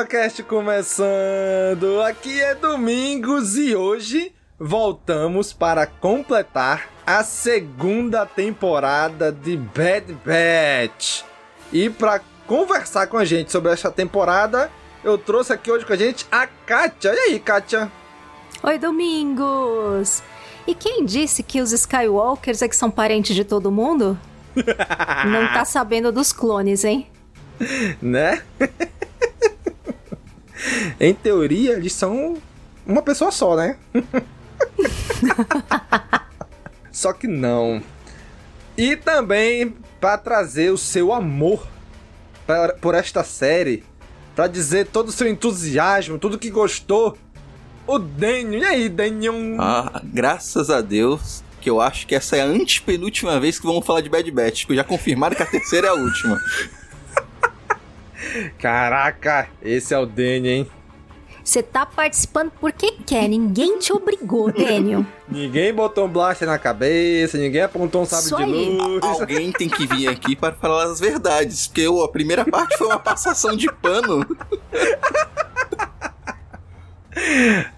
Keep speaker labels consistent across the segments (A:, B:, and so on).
A: CaminoCast começando. Aqui é Domingos e hoje voltamos para completar a segunda temporada de Bad Batch. E para conversar com a gente sobre essa temporada, eu trouxe aqui hoje com a gente a Kátia. E aí, Kátia?
B: Oi, Domingos! E quem disse que os Skywalkers é que são parentes de todo mundo? Não tá sabendo dos clones, hein?
A: Né? em teoria, eles são uma pessoa só, né? só que não. E também para trazer o seu amor pra, por esta série, para dizer todo o seu entusiasmo, tudo que gostou, o Daniel. E aí, Daniel?
C: Ah, graças a Deus que eu acho que essa é a antepenúltima vez que vamos falar de Bad Batch, porque já confirmaram que a terceira é a última.
A: Caraca, esse é o Daniel, hein?
B: Você tá participando porque quer, ninguém te obrigou, Daniel.
A: ninguém botou um blaster na cabeça, ninguém apontou um sabre de
B: aí.
A: luz.
C: Alguém tem que vir aqui para falar as verdades, porque eu, a primeira parte foi uma passação de pano.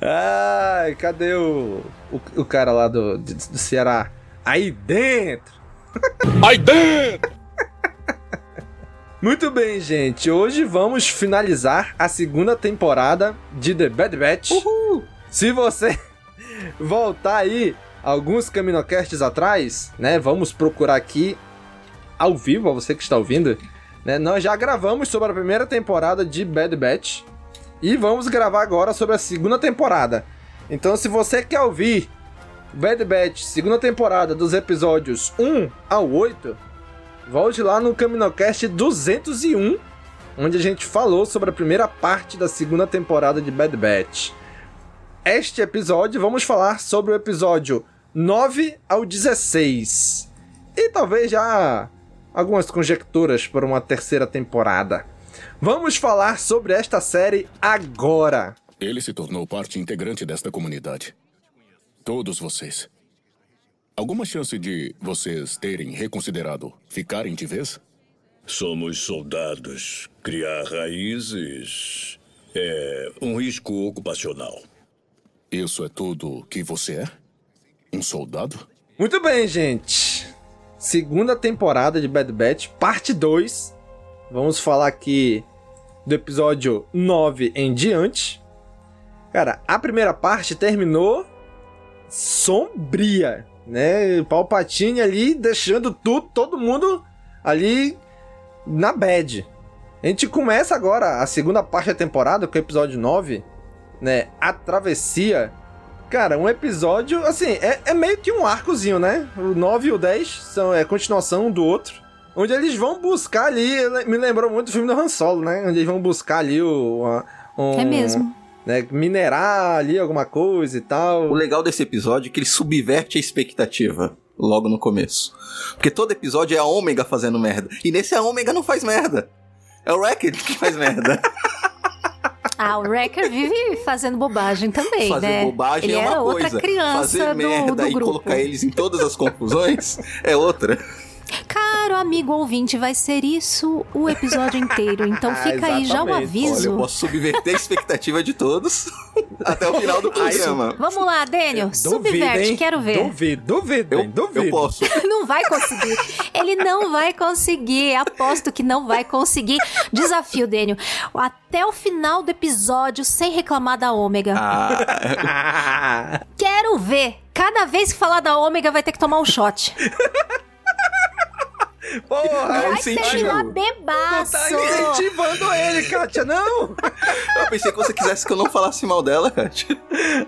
A: Ai, cadê o, o, o cara lá do, do, do Ceará? Aí dentro!
D: Aí dentro!
A: Muito bem, gente. Hoje vamos finalizar a segunda temporada de The Bad Batch.
C: Uhul.
A: Se você voltar aí alguns Caminocasts atrás, né? Vamos procurar aqui ao vivo, a você que está ouvindo. Né, nós já gravamos sobre a primeira temporada de Bad Batch. E vamos gravar agora sobre a segunda temporada. Então, se você quer ouvir Bad Batch, segunda temporada, dos episódios 1 ao 8, volte lá no Caminocast 201, onde a gente falou sobre a primeira parte da segunda temporada de Bad Batch. Este episódio, vamos falar sobre o episódio 9 ao 16. E talvez já algumas conjecturas para uma terceira temporada. Vamos falar sobre esta série agora.
E: Ele se tornou parte integrante desta comunidade. Todos vocês. Alguma chance de vocês terem reconsiderado ficarem de vez?
F: Somos soldados. Criar raízes é um risco ocupacional.
E: Isso é tudo que você é? Um soldado?
A: Muito bem, gente. Segunda temporada de Bad Batch, parte 2. Vamos falar aqui do episódio 9 em diante. Cara, a primeira parte terminou sombria, né? Palpatine ali deixando tudo, todo mundo ali na bad. A gente começa agora a segunda parte da temporada com o episódio 9, né? A travessia. Cara, um episódio, assim, é, é meio que um arcozinho, né? O 9 e o 10 são é continuação um do outro. Onde eles vão buscar ali. Me lembrou muito do filme do Han Solo, né? Onde eles vão buscar ali o. um-
B: É mesmo.
A: Né, minerar ali alguma coisa e tal.
C: O legal desse episódio é que ele subverte a expectativa logo no começo. Porque todo episódio é a Ômega fazendo merda. E nesse a Ômega não faz merda. É o Wrecker que faz merda.
B: Ah, o Wrecker vive fazendo bobagem também,
C: Fazer
B: né?
C: bobagem
B: Ele
C: é uma
B: era
C: coisa.
B: outra criança
C: Fazer
B: do,
C: merda
B: do
C: e
B: grupo.
C: colocar eles em todas as confusões é outra.
B: Amigo ouvinte, vai ser isso o episódio inteiro. Então fica aí já um
C: Olha,
B: aviso.
C: eu posso subverter a expectativa de todos até o final do programa.
B: Vamos lá, Daniel, subverte,
A: hein?
B: quero ver.
A: Duvido, duvido, hein? duvido.
C: Eu posso.
B: Não vai conseguir. Ele não vai conseguir. Aposto que não vai conseguir. Desafio, Daniel. Até o final do episódio, sem reclamar da ômega.
C: Ah,
B: Quero ver. Cada vez que falar da ômega, vai ter que tomar um shot.
A: Porra,
B: Vai
C: incentivo.
B: terminar
A: Tá
B: bebaço.
A: incentivando ele, Kátia, não!
C: eu pensei que você quisesse que eu não falasse mal dela, Kátia.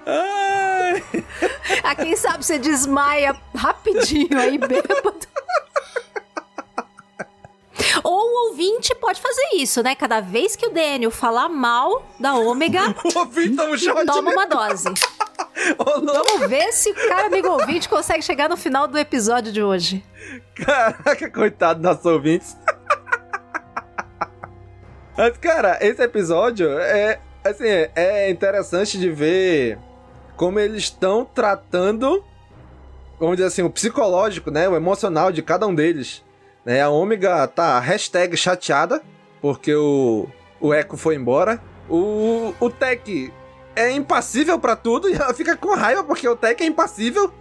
A: Ai.
B: Ah, quem sabe você desmaia rapidinho aí, bêbado. Ou o ouvinte pode fazer isso, né? Cada vez que o Daniel falar mal da ômega,
A: O ouvinte toma um shot.
B: toma uma dose.
A: Oh.
B: Vamos ver se o cara amigo ouvinte consegue chegar no final do episódio de hoje.
A: Caraca, coitado dos nossos ouvintes. Mas, cara, esse episódio é, assim, é interessante de ver como eles estão tratando, vamos dizer assim, o psicológico, né, o emocional de cada um deles. Né, a Ômega tá hashtag chateada, porque o, o Echo foi embora. O, o Tech é impassível pra tudo e ela fica com raiva porque o Tech é impassível.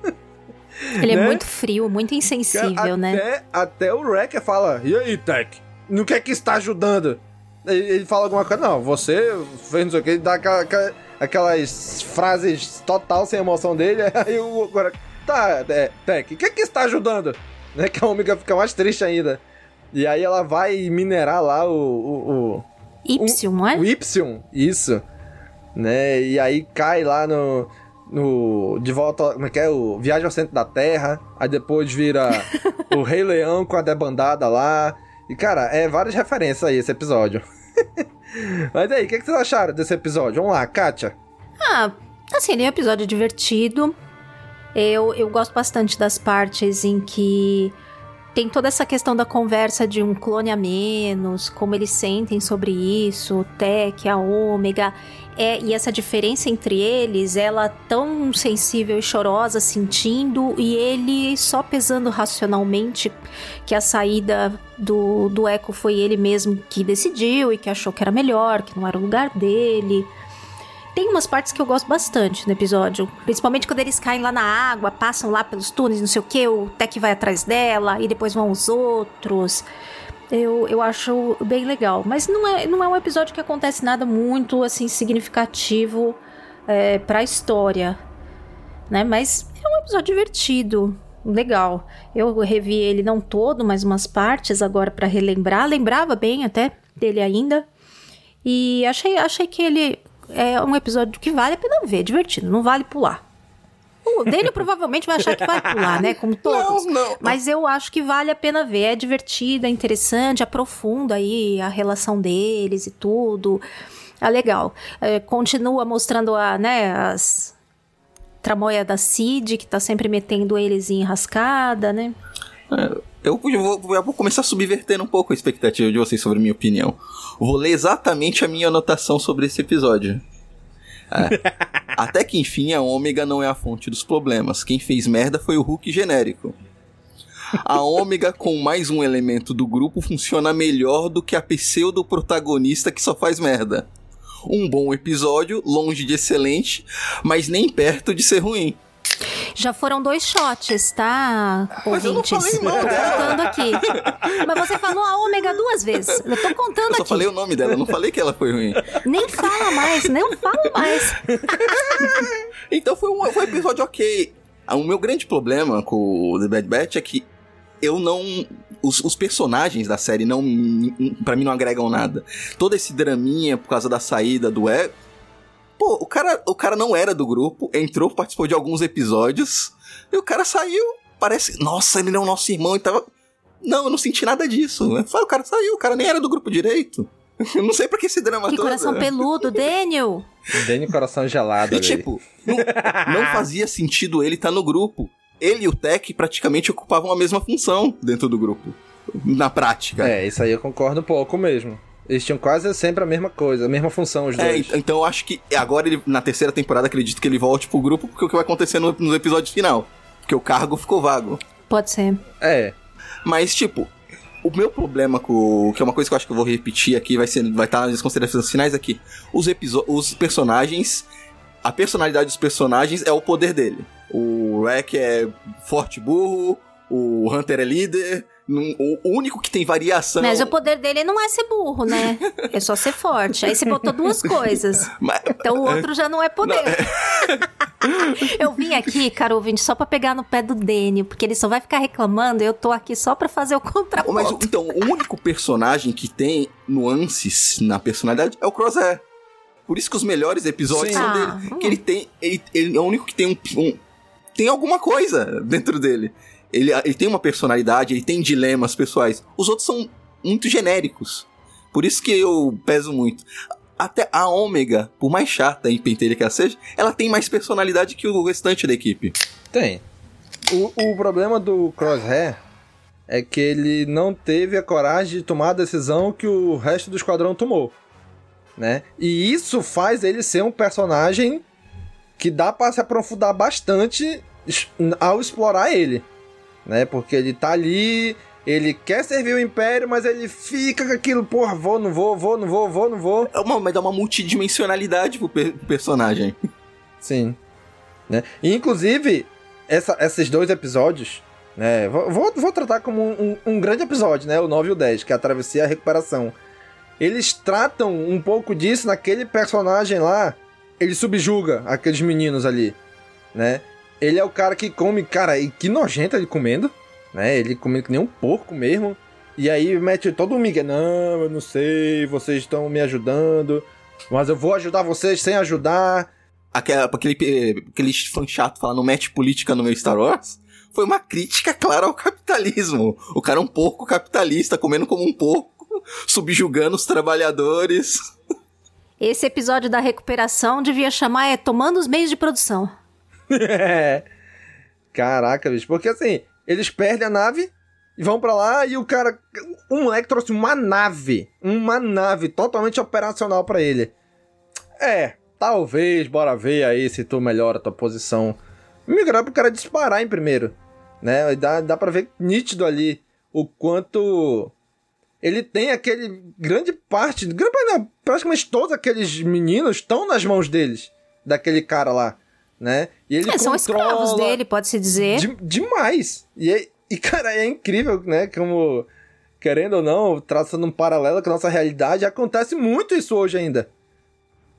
B: Ele
A: Né?
B: é muito frio, muito insensível,
A: até,
B: né?
A: Até o Wrecker fala, e aí, Tech? No que é que está ajudando? Ele, ele fala alguma coisa, não, você fez não sei o que, ele dá aquela- aquela- aquelas frases total sem emoção dele, aí o agora, tá, é, Tech, o que é que está ajudando? Né, que a Omega fica mais triste ainda. E aí ela vai minerar lá o... o, o
B: Y, não é?
A: o Y, isso. Né? E aí cai lá no. no de volta. Como é que é? O Viagem ao Centro da Terra. Aí depois vira o Rei Leão com a debandada lá. E, cara, é várias referências aí esse episódio. Mas aí, o que, que vocês acharam desse episódio? Vamos lá, Kátia.
B: Ah, assim, ele é um episódio divertido. Eu, eu gosto bastante das partes em que tem toda essa questão da conversa de um clone a menos, como eles sentem sobre isso, o Tech, a Ômega. É, e essa diferença entre eles, ela tão sensível e chorosa, sentindo, e ele só pesando racionalmente que a saída do, do Echo foi ele mesmo que decidiu e que achou que era melhor, que não era o lugar dele. Tem umas partes que eu gosto bastante no episódio. Principalmente quando eles caem lá na água, passam lá pelos túneis, não sei o que, o Tech vai atrás dela e depois vão os outros. Eu, eu acho bem legal. Mas não é, não é um episódio que acontece nada muito assim significativo é, pra história. Né? Mas é um episódio divertido. Legal. Eu revi ele não todo, mas umas partes agora pra relembrar. Lembrava bem até dele ainda. E achei, achei que ele é um episódio que vale a pena ver, divertido, não vale pular. O dele provavelmente vai achar que vai pular, né? Como todos.
C: Não, não.
B: Mas eu acho que vale a pena ver. É divertido, é interessante, aprofunda aí a relação deles e tudo. É legal. É, continua mostrando a, né, as tramoia da Cid, que tá sempre metendo eles em enrascada, né?
C: Eu vou, eu vou começar subvertendo um pouco a expectativa de vocês sobre a minha opinião. Vou ler exatamente a minha anotação sobre esse episódio. É. Até que enfim, a Ômega não é a fonte dos problemas. Quem fez merda foi o Hulk genérico. A Ômega, com mais um elemento do grupo, funciona melhor do que a pseudo-protagonista que só faz merda. Um bom episódio, longe de excelente, mas nem perto de ser ruim.
B: Já foram dois shots, tá?
C: Mas eu não
B: ouvintes?
C: falei mal
B: tô contando aqui. Mas você falou a ômega duas vezes. Eu tô contando
C: Eu só
B: aqui.
C: falei o nome dela, não falei que ela foi ruim.
B: Nem fala mais, não fala mais.
C: Então foi um, foi um episódio ok. Ah, O meu grande problema com o The Bad Batch é que eu não. Os, os personagens da série não. para mim não agregam nada. Todo esse draminha por causa da saída do E. Pô, o cara, o cara não era do grupo, entrou, participou de alguns episódios, e o cara saiu. Parece. Nossa, ele não é o nosso irmão e tava. Não, eu não senti nada disso. Falei, O cara saiu, o cara nem era do grupo direito. Eu não sei pra que esse drama
B: Que
C: todo.
B: coração peludo, Daniel!
A: Daniel coração gelado
C: E
A: ali.
C: tipo, não, não fazia sentido ele estar no grupo. Ele e o Tech praticamente ocupavam a mesma função dentro do grupo. Na prática.
A: É, isso aí eu concordo um pouco mesmo. Eles tinham quase sempre a mesma coisa, a mesma função, os
C: É,
A: dois.
C: ent- então eu acho que agora ele, na terceira temporada, acredito que ele volte pro grupo, porque o que vai acontecer no, no episódio final? Porque o cargo ficou vago.
B: Pode ser.
A: É.
C: Mas, tipo, o meu problema com. Que é uma coisa que eu acho que eu vou repetir aqui, vai ser vai estar nas considerações finais aqui. Os, os personagens. A personalidade dos personagens é o poder dele. O Rek é forte burro, o Hunter é líder. Num- O único que tem variação.
B: Mas o poder dele não é ser burro, né? É só ser forte. Aí você botou duas coisas. Então o outro já não é poder. Eu vim aqui, cara ouvinte, só pra pegar no pé do Dênio, porque ele só vai ficar reclamando e eu tô aqui só pra fazer o contraponto.
C: Mas então, o único personagem que tem nuances na personalidade é o Crosshair. Por isso que os melhores episódios
A: Sim.
C: são
B: Ah,
C: dele. Que ele tem. Ele, ele é o único que tem um, um- Tem alguma coisa dentro dele. Ele, ele tem uma personalidade, ele tem dilemas pessoais. Os outros são muito genéricos. Por isso que eu peso muito. Até a Ômega, por mais chata e pentelha que ela seja, ela tem mais personalidade que o restante da equipe.
A: Tem. O, o problema do Crosshair é que ele não teve a coragem de tomar a decisão que o resto do esquadrão tomou. Né? E isso faz ele ser um personagem que dá pra se aprofundar bastante ao explorar ele. Né? Porque ele tá ali, ele quer servir o Império, mas ele fica com aquilo, porra, vou, não vou, vou, não vou, vou, não vou.
C: É uma, mas dá uma multidimensionalidade pro, per- personagem.
A: Sim. Né? E, inclusive, essa- esses dois episódios, né? Vou, vou, vou tratar como um, um- um grande episódio, né? O 9 e o 10, que é a travessia e a recuperação. Eles tratam um pouco disso naquele personagem lá. Ele subjuga aqueles meninos ali, né? Ele é o cara que come, cara, e que nojento ele comendo, né? Ele comendo que nem um porco mesmo. E aí mete todo o Miguel, não, eu não sei, vocês estão me ajudando, mas eu vou ajudar vocês sem ajudar.
C: Aquela, aquele, aquele fã chato falar não mete política no meu Star Wars, foi uma crítica clara ao capitalismo. O cara é um porco capitalista, comendo como um porco, subjugando os trabalhadores.
B: Esse episódio da recuperação devia chamar é Tomando os Meios de Produção.
A: Caraca, bicho. Porque assim, eles perdem a nave e vão pra lá e o cara. O moleque trouxe uma nave. Uma nave totalmente operacional pra ele. É, talvez, bora ver aí se tu melhora a tua posição. Migrar pro cara disparar em primeiro. Né? Dá, dá pra ver nítido ali o quanto. Ele tem aquele grande parte, grande praticamente todos aqueles meninos estão nas mãos deles, daquele cara lá, né? E ele
B: É, são escravos dele, pode-se dizer.
A: de- demais. E, é- e, cara, é incrível, né? Como, querendo ou não, traçando um paralelo com a nossa realidade, acontece muito isso hoje ainda.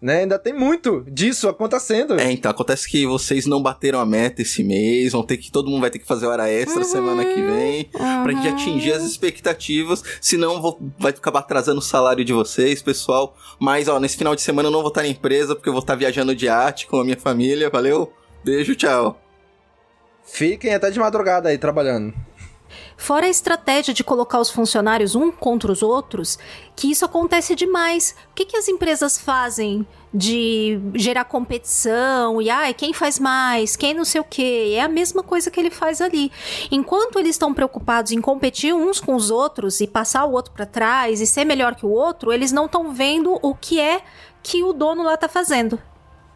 A: Né? Ainda tem muito disso acontecendo.
C: É, então, acontece que vocês não bateram a meta esse mês, vão ter que. Todo mundo vai ter que fazer hora extra semana que vem, pra gente atingir as expectativas, senão vou, vai acabar atrasando o salário de vocês, pessoal. Mas, ó, nesse final de semana eu não vou estar na empresa, porque eu vou estar viajando de arte com a minha família, valeu? Beijo, tchau.
A: Fiquem até de madrugada aí trabalhando.
B: Fora a estratégia de colocar os funcionários um contra os outros, que isso acontece demais. O que, que as empresas fazem de gerar competição e ai, quem faz mais, quem não sei o que? É a mesma coisa que ele faz ali. Enquanto eles estão preocupados em competir uns com os outros e passar o outro para trás e ser melhor que o outro, eles não estão vendo o que é que o dono lá tá fazendo.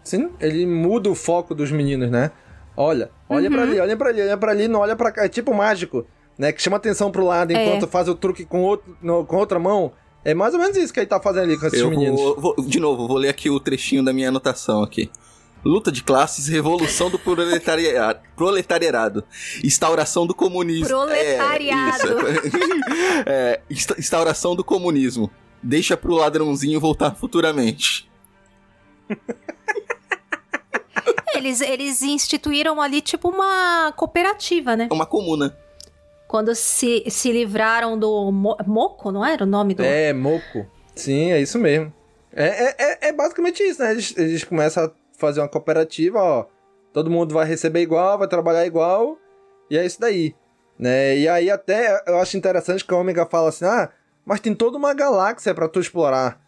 A: Sim, ele muda o foco dos meninos, né? Olha, olha pra ali, olha pra ali, olha pra ali, não olha pra cá. É tipo mágico, né? Que chama atenção pro lado
B: É.
A: enquanto faz o truque com, outro, no- com outra mão. É mais ou menos isso que ele tá fazendo ali com esses
C: Eu
A: meninos.
C: vou, vou- de novo, vou ler aqui o trechinho da minha anotação aqui. Luta de classes, revolução do proletariado, proletariado instauração do comunismo.
B: Proletariado.
C: É, isso. É, insta- instauração do comunismo. Deixa pro ladrãozinho voltar futuramente.
B: Eles, eles instituíram ali tipo uma cooperativa, né?
C: É uma comuna.
B: Quando se, se livraram do Mo- Moco, não era o nome do.
A: É, moco. Sim, é isso mesmo. É, é, é- é basicamente isso, né? Eles, eles começam a fazer uma cooperativa, ó. Todo mundo vai receber igual, vai trabalhar igual, e é isso daí. Né? E aí até eu acho interessante que a Omega fala assim, ah, mas tem toda uma galáxia para tu explorar.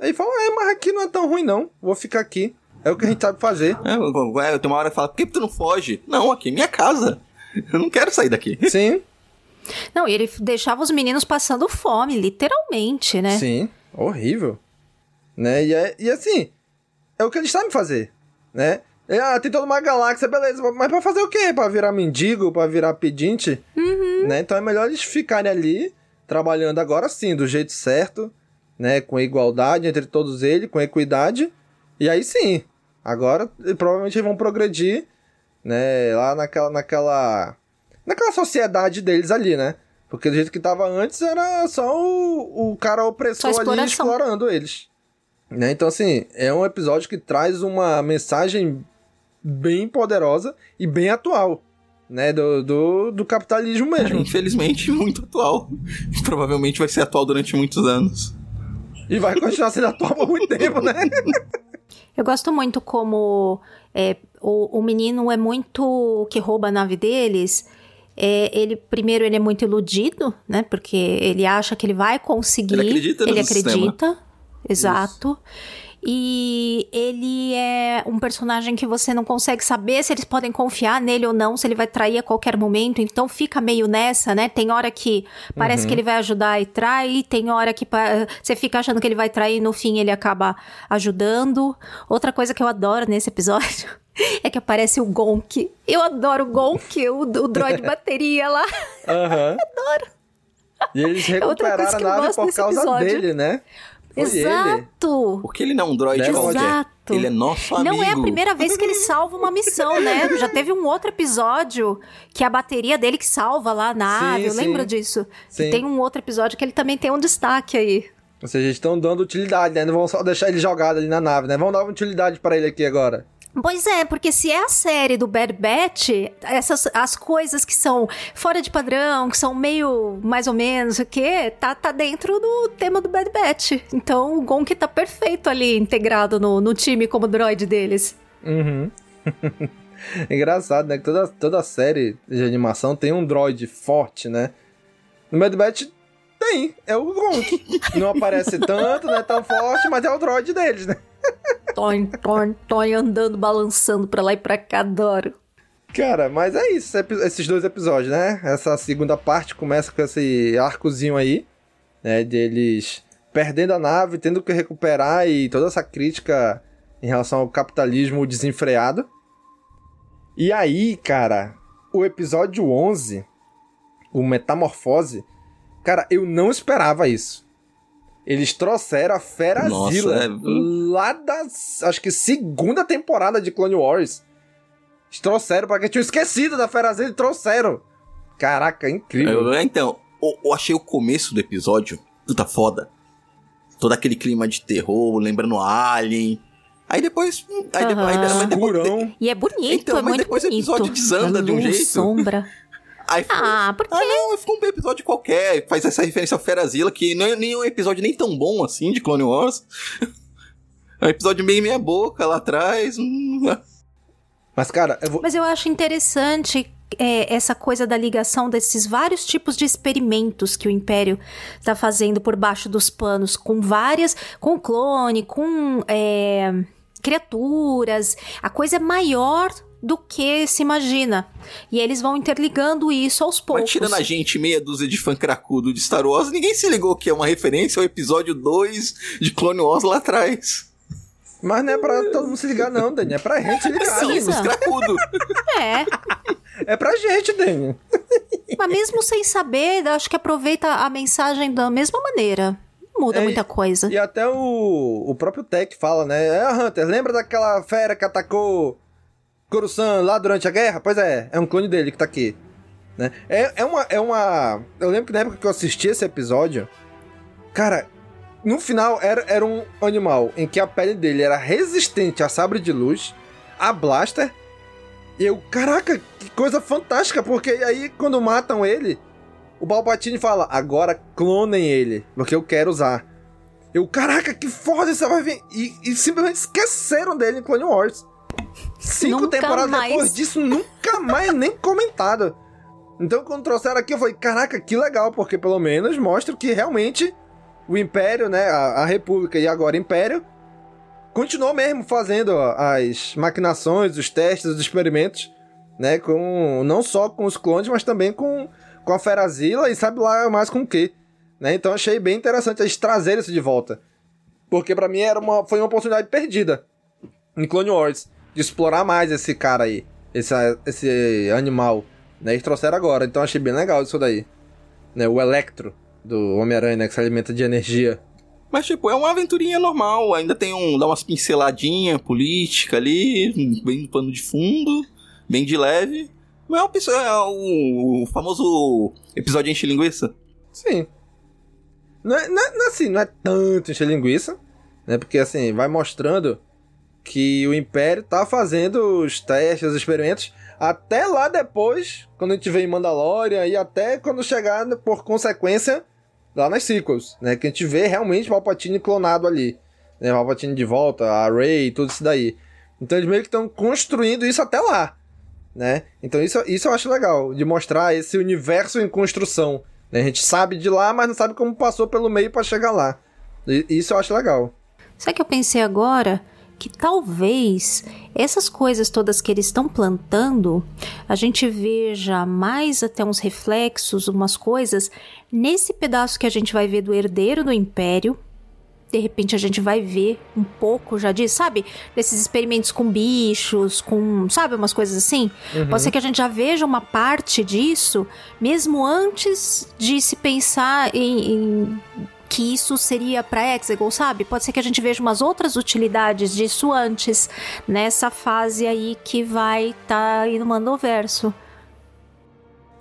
A: Aí fala, é, mas aqui não é tão ruim não, vou ficar aqui. É o que a gente sabe fazer.
C: É, tem uma hora que fala, por que tu não foge? Não, aqui é minha casa. Eu não quero sair daqui.
A: Sim.
B: Não, e ele deixava os meninos passando fome, literalmente, né?
A: Sim, horrível. Né? E, é, e assim, é o que eles sabem fazer, né? Ah, tem toda uma galáxia, beleza, mas pra fazer o quê? Pra virar mendigo, pra virar pedinte?
B: Uhum.
A: Né? Então é melhor eles ficarem ali, trabalhando agora sim, do jeito certo, né? Com igualdade entre todos eles, com equidade. E aí sim, agora provavelmente eles vão progredir, né? Lá naquela, naquela, naquela sociedade deles ali, né? Porque do jeito que tava antes era só o, o cara opressor ali explorando eles. Né? Então, assim, é um episódio que traz uma mensagem bem poderosa e bem atual. Né, do, do, do capitalismo mesmo.
C: É, infelizmente, muito atual. Provavelmente vai ser atual durante muitos anos.
A: E vai continuar sendo atual por muito tempo, né?
B: Eu gosto muito como é, o, o menino é muito que rouba a nave deles. É, ele primeiro ele é muito iludido, né? Porque ele acha que ele vai conseguir. Ele
C: acredita.
B: Ele acredita. Exato. Isso. E ele é um personagem que você não consegue saber se eles podem confiar nele ou não, se ele vai trair a qualquer momento. Então fica meio nessa, né? Tem hora que parece uhum. que ele vai ajudar e trai, tem hora que você fica achando que ele vai trair e no fim ele acaba ajudando. Outra coisa que eu adoro nesse episódio é que aparece o Gonk. Eu adoro o Gonk, o, o droid bateria lá.
A: Uhum.
B: adoro.
A: E eles é recuperaram a nave por causa episódio. dele, né?
B: Exato.
C: Ele. Porque ele não é um droid
B: Exato.
C: qualquer. Ele é nosso amigo.
B: Não é a primeira vez que ele salva uma missão, né? Já teve um outro episódio que é a bateria dele que salva lá a nave. Sim, eu lembro disso. Sim. E tem um outro episódio que ele também tem um destaque aí.
A: Ou seja, eles estão dando utilidade, né? Não vão só deixar ele jogado ali na nave, né? Vamos dar uma utilidade para ele aqui agora.
B: Pois é, porque se é a série do Bad Batch, essas as coisas que são fora de padrão, que são meio mais ou menos o que, tá, tá dentro do tema do Bad Batch. Então o Gonk tá perfeito ali, integrado no, no time como droid deles.
A: Uhum. Engraçado, né? Que toda, toda série de animação tem um droid forte, né? No Bad Batch tem, é o Gonk. Não aparece tanto, não é tão forte, mas é o droid deles, né?
B: Toin, toin, toin, andando, balançando pra lá e pra cá, adoro.
A: Cara, mas é isso, esses dois episódios, né? Essa segunda parte começa com esse arcozinho aí, né? Deles perdendo a nave, tendo que recuperar e toda essa crítica em relação ao capitalismo desenfreado. E aí, cara, o episódio 11, o Metamorfose, cara, eu não esperava isso. Eles trouxeram a Fera Zilla é... lá da, acho que segunda temporada de Clone Wars. Eles trouxeram, porque tinham esquecido da Fera Zilla e trouxeram. Caraca, incrível.
C: Eu, então, eu, eu, achei o começo do episódio puta foda. Todo aquele clima de terror, lembrando Alien. Aí depois. Aí
B: uhum.
C: depois,
B: aí depois, E é bonito, então, é
C: mas
B: muito
C: depois
B: bonito.
C: o episódio desanda de um jeito.
B: sombra.
C: Aí foi,
B: ah, por quê?
C: Ah, não, ficou um episódio qualquer. Faz essa referência ao Ferazilla, que não é nem um episódio nem tão bom assim de Clone Wars. É um episódio meio meia boca lá atrás. Hum.
A: Mas, cara, eu vou...
B: Mas eu acho interessante é, essa coisa da ligação desses vários tipos de experimentos que o Império está fazendo por baixo dos panos, com várias. com clone, com. É, criaturas. A coisa é maior do que se imagina. E eles vão interligando isso aos poucos.
C: Mas tirando a gente meia dúzia de fã cracudo de Star Wars, ninguém se ligou que é uma referência ao episódio 2 de Clone Wars lá atrás.
A: Mas não é pra todo mundo se ligar, não, Dani. É pra gente se ligar.
C: Os cracudo.
B: É.
A: É pra gente, Dani.
B: Mas mesmo sem saber, acho que aproveita a mensagem da mesma maneira. Não muda
A: É,
B: muita coisa.
A: E até o, o próprio Tech fala, né? É, Hunter, lembra daquela fera que atacou Coruscant lá durante a guerra? Pois é, é um clone dele que tá aqui. Né? É, é, uma, é uma. Eu lembro que na época que eu assisti esse episódio, cara, no final era, era um animal em que a pele dele era resistente a sabre de luz, a blaster. E eu, caraca, que coisa fantástica, porque aí quando matam ele, o Palpatine fala: agora clonem ele, porque eu quero usar. Eu, caraca, que foda você vai vir. E, e simplesmente esqueceram dele em Clone Wars. Cinco
B: Nunca
A: temporadas
B: mais.
A: depois disso, nunca mais nem comentado. Então, quando trouxeram aqui, eu falei, caraca, que legal, porque pelo menos mostra que realmente o Império, né, a, a República e agora o Império, continuou mesmo fazendo as maquinações, os testes, os experimentos, né, com não só com os clones, mas também com, com a Ferazila e sabe lá mais com o quê. Né? Então achei bem interessante eles trazerem isso de volta. Porque para mim era uma, foi uma oportunidade perdida em Clone Wars de explorar mais esse cara aí, esse, esse animal. Né? Eles trouxeram agora, então achei bem legal isso daí. Né? O Electro do Homem-Aranha, né? que se alimenta de energia.
C: Mas, tipo, é uma aventurinha normal. Ainda tem um. dá umas pinceladinhas política ali, bem no pano de fundo, bem de leve. Não é, o, é o, o famoso episódio enche linguiça?
A: Sim. Não é, não é, assim, não é tanto encher linguiça, né? Porque assim, vai mostrando que o Império tá fazendo os testes, os experimentos, até lá depois, quando a gente vê em Mandalorian, e até quando chegar, por consequência, lá nas sequels, né? Que a gente vê realmente Palpatine clonado ali. Né? Palpatine de volta, a Rey, tudo isso daí. Então eles meio que estão construindo isso até lá, né? Então isso, isso eu acho legal, de mostrar esse universo em construção. Né? A gente sabe de lá, mas não sabe como passou pelo meio para chegar lá. E, isso eu acho legal.
B: Sabe o que eu pensei agora? Que talvez essas coisas todas que eles estão plantando, a gente veja mais até uns reflexos, umas coisas, nesse pedaço que a gente vai ver do herdeiro do império. De repente a gente vai ver um pouco já disso, sabe? Desses experimentos com bichos, com, sabe, umas coisas assim. Uhum. Pode ser que a gente já veja uma parte disso, mesmo antes de se pensar em, em que isso seria para Exegol, sabe? Pode ser que a gente veja umas outras utilidades disso antes, nessa fase aí que vai estar tá aí no Mandoverso.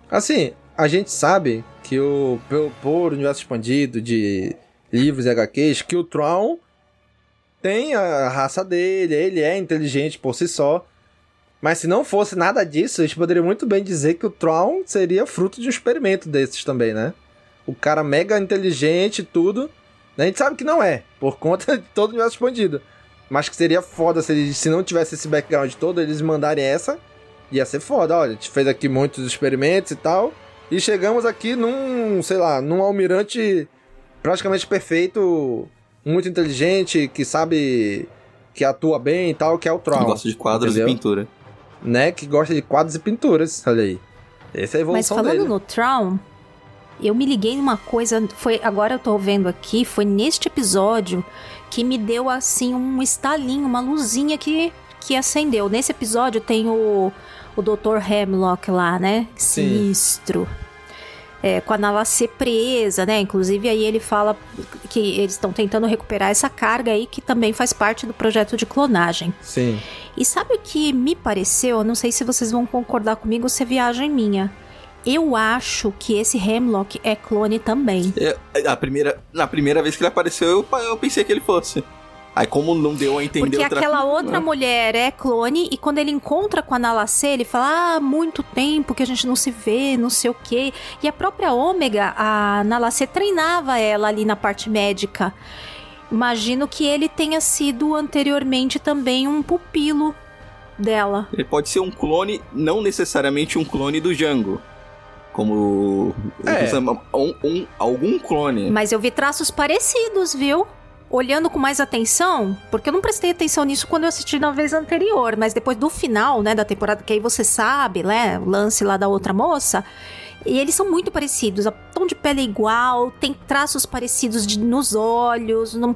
A: Assim, a gente sabe que o por universo expandido de livros e HQs, que o Tron tem a raça dele, ele é inteligente por si só. Mas se não fosse nada disso, a gente poderia muito bem dizer que o Tron seria fruto de um experimento desses também, né? O cara mega inteligente e tudo. Né? A gente sabe que não é, por conta de todo o universo expandido. Mas que seria foda se, ele, se não tivesse esse background todo, eles mandarem essa. Ia ser foda, olha, a gente fez aqui muitos experimentos e tal. E chegamos aqui num, sei lá, num almirante praticamente perfeito, muito inteligente, que sabe que atua bem e tal, que é o Tron. Que
C: gosta de quadros entendeu? e pintura.
A: Né, que gosta de quadros e pinturas, olha aí. Essa é a evolução
B: Mas falando
A: dele.
B: no Tron, eu me liguei numa coisa, foi agora eu tô vendo aqui, foi neste episódio que me deu assim um estalinho, uma luzinha que que acendeu. Nesse episódio tem o o Dr. Hemlock lá, né? Sinistro. É, com a Nala ser presa, né? Inclusive aí ele fala que eles estão tentando recuperar essa carga aí que também faz parte do projeto de clonagem.
A: Sim.
B: E sabe o que me pareceu? Não sei se vocês vão concordar comigo se é viagem minha. Eu acho que esse Hemlock é clone também.
C: É, a primeira, na primeira vez que ele apareceu, eu, eu pensei que ele fosse. Aí como não deu a entender
B: Porque
C: outra...
B: aquela outra né? mulher é clone e quando ele encontra com a Nalacê, ele fala: "Ah, muito tempo que a gente não se vê, não sei o quê". E a própria Ômega, a Nalacê treinava ela ali na parte médica. Imagino que ele tenha sido anteriormente também um pupilo dela.
C: Ele pode ser um clone, não necessariamente um clone do Django como é. um, um, algum clone.
B: Mas eu vi traços parecidos, viu? Olhando com mais atenção, porque eu não prestei atenção nisso quando eu assisti na vez anterior, mas depois do final, né, da temporada, que aí você sabe, né, o lance lá da outra moça, e eles são muito parecidos, a tom de pele é igual, tem traços parecidos de, nos olhos, não...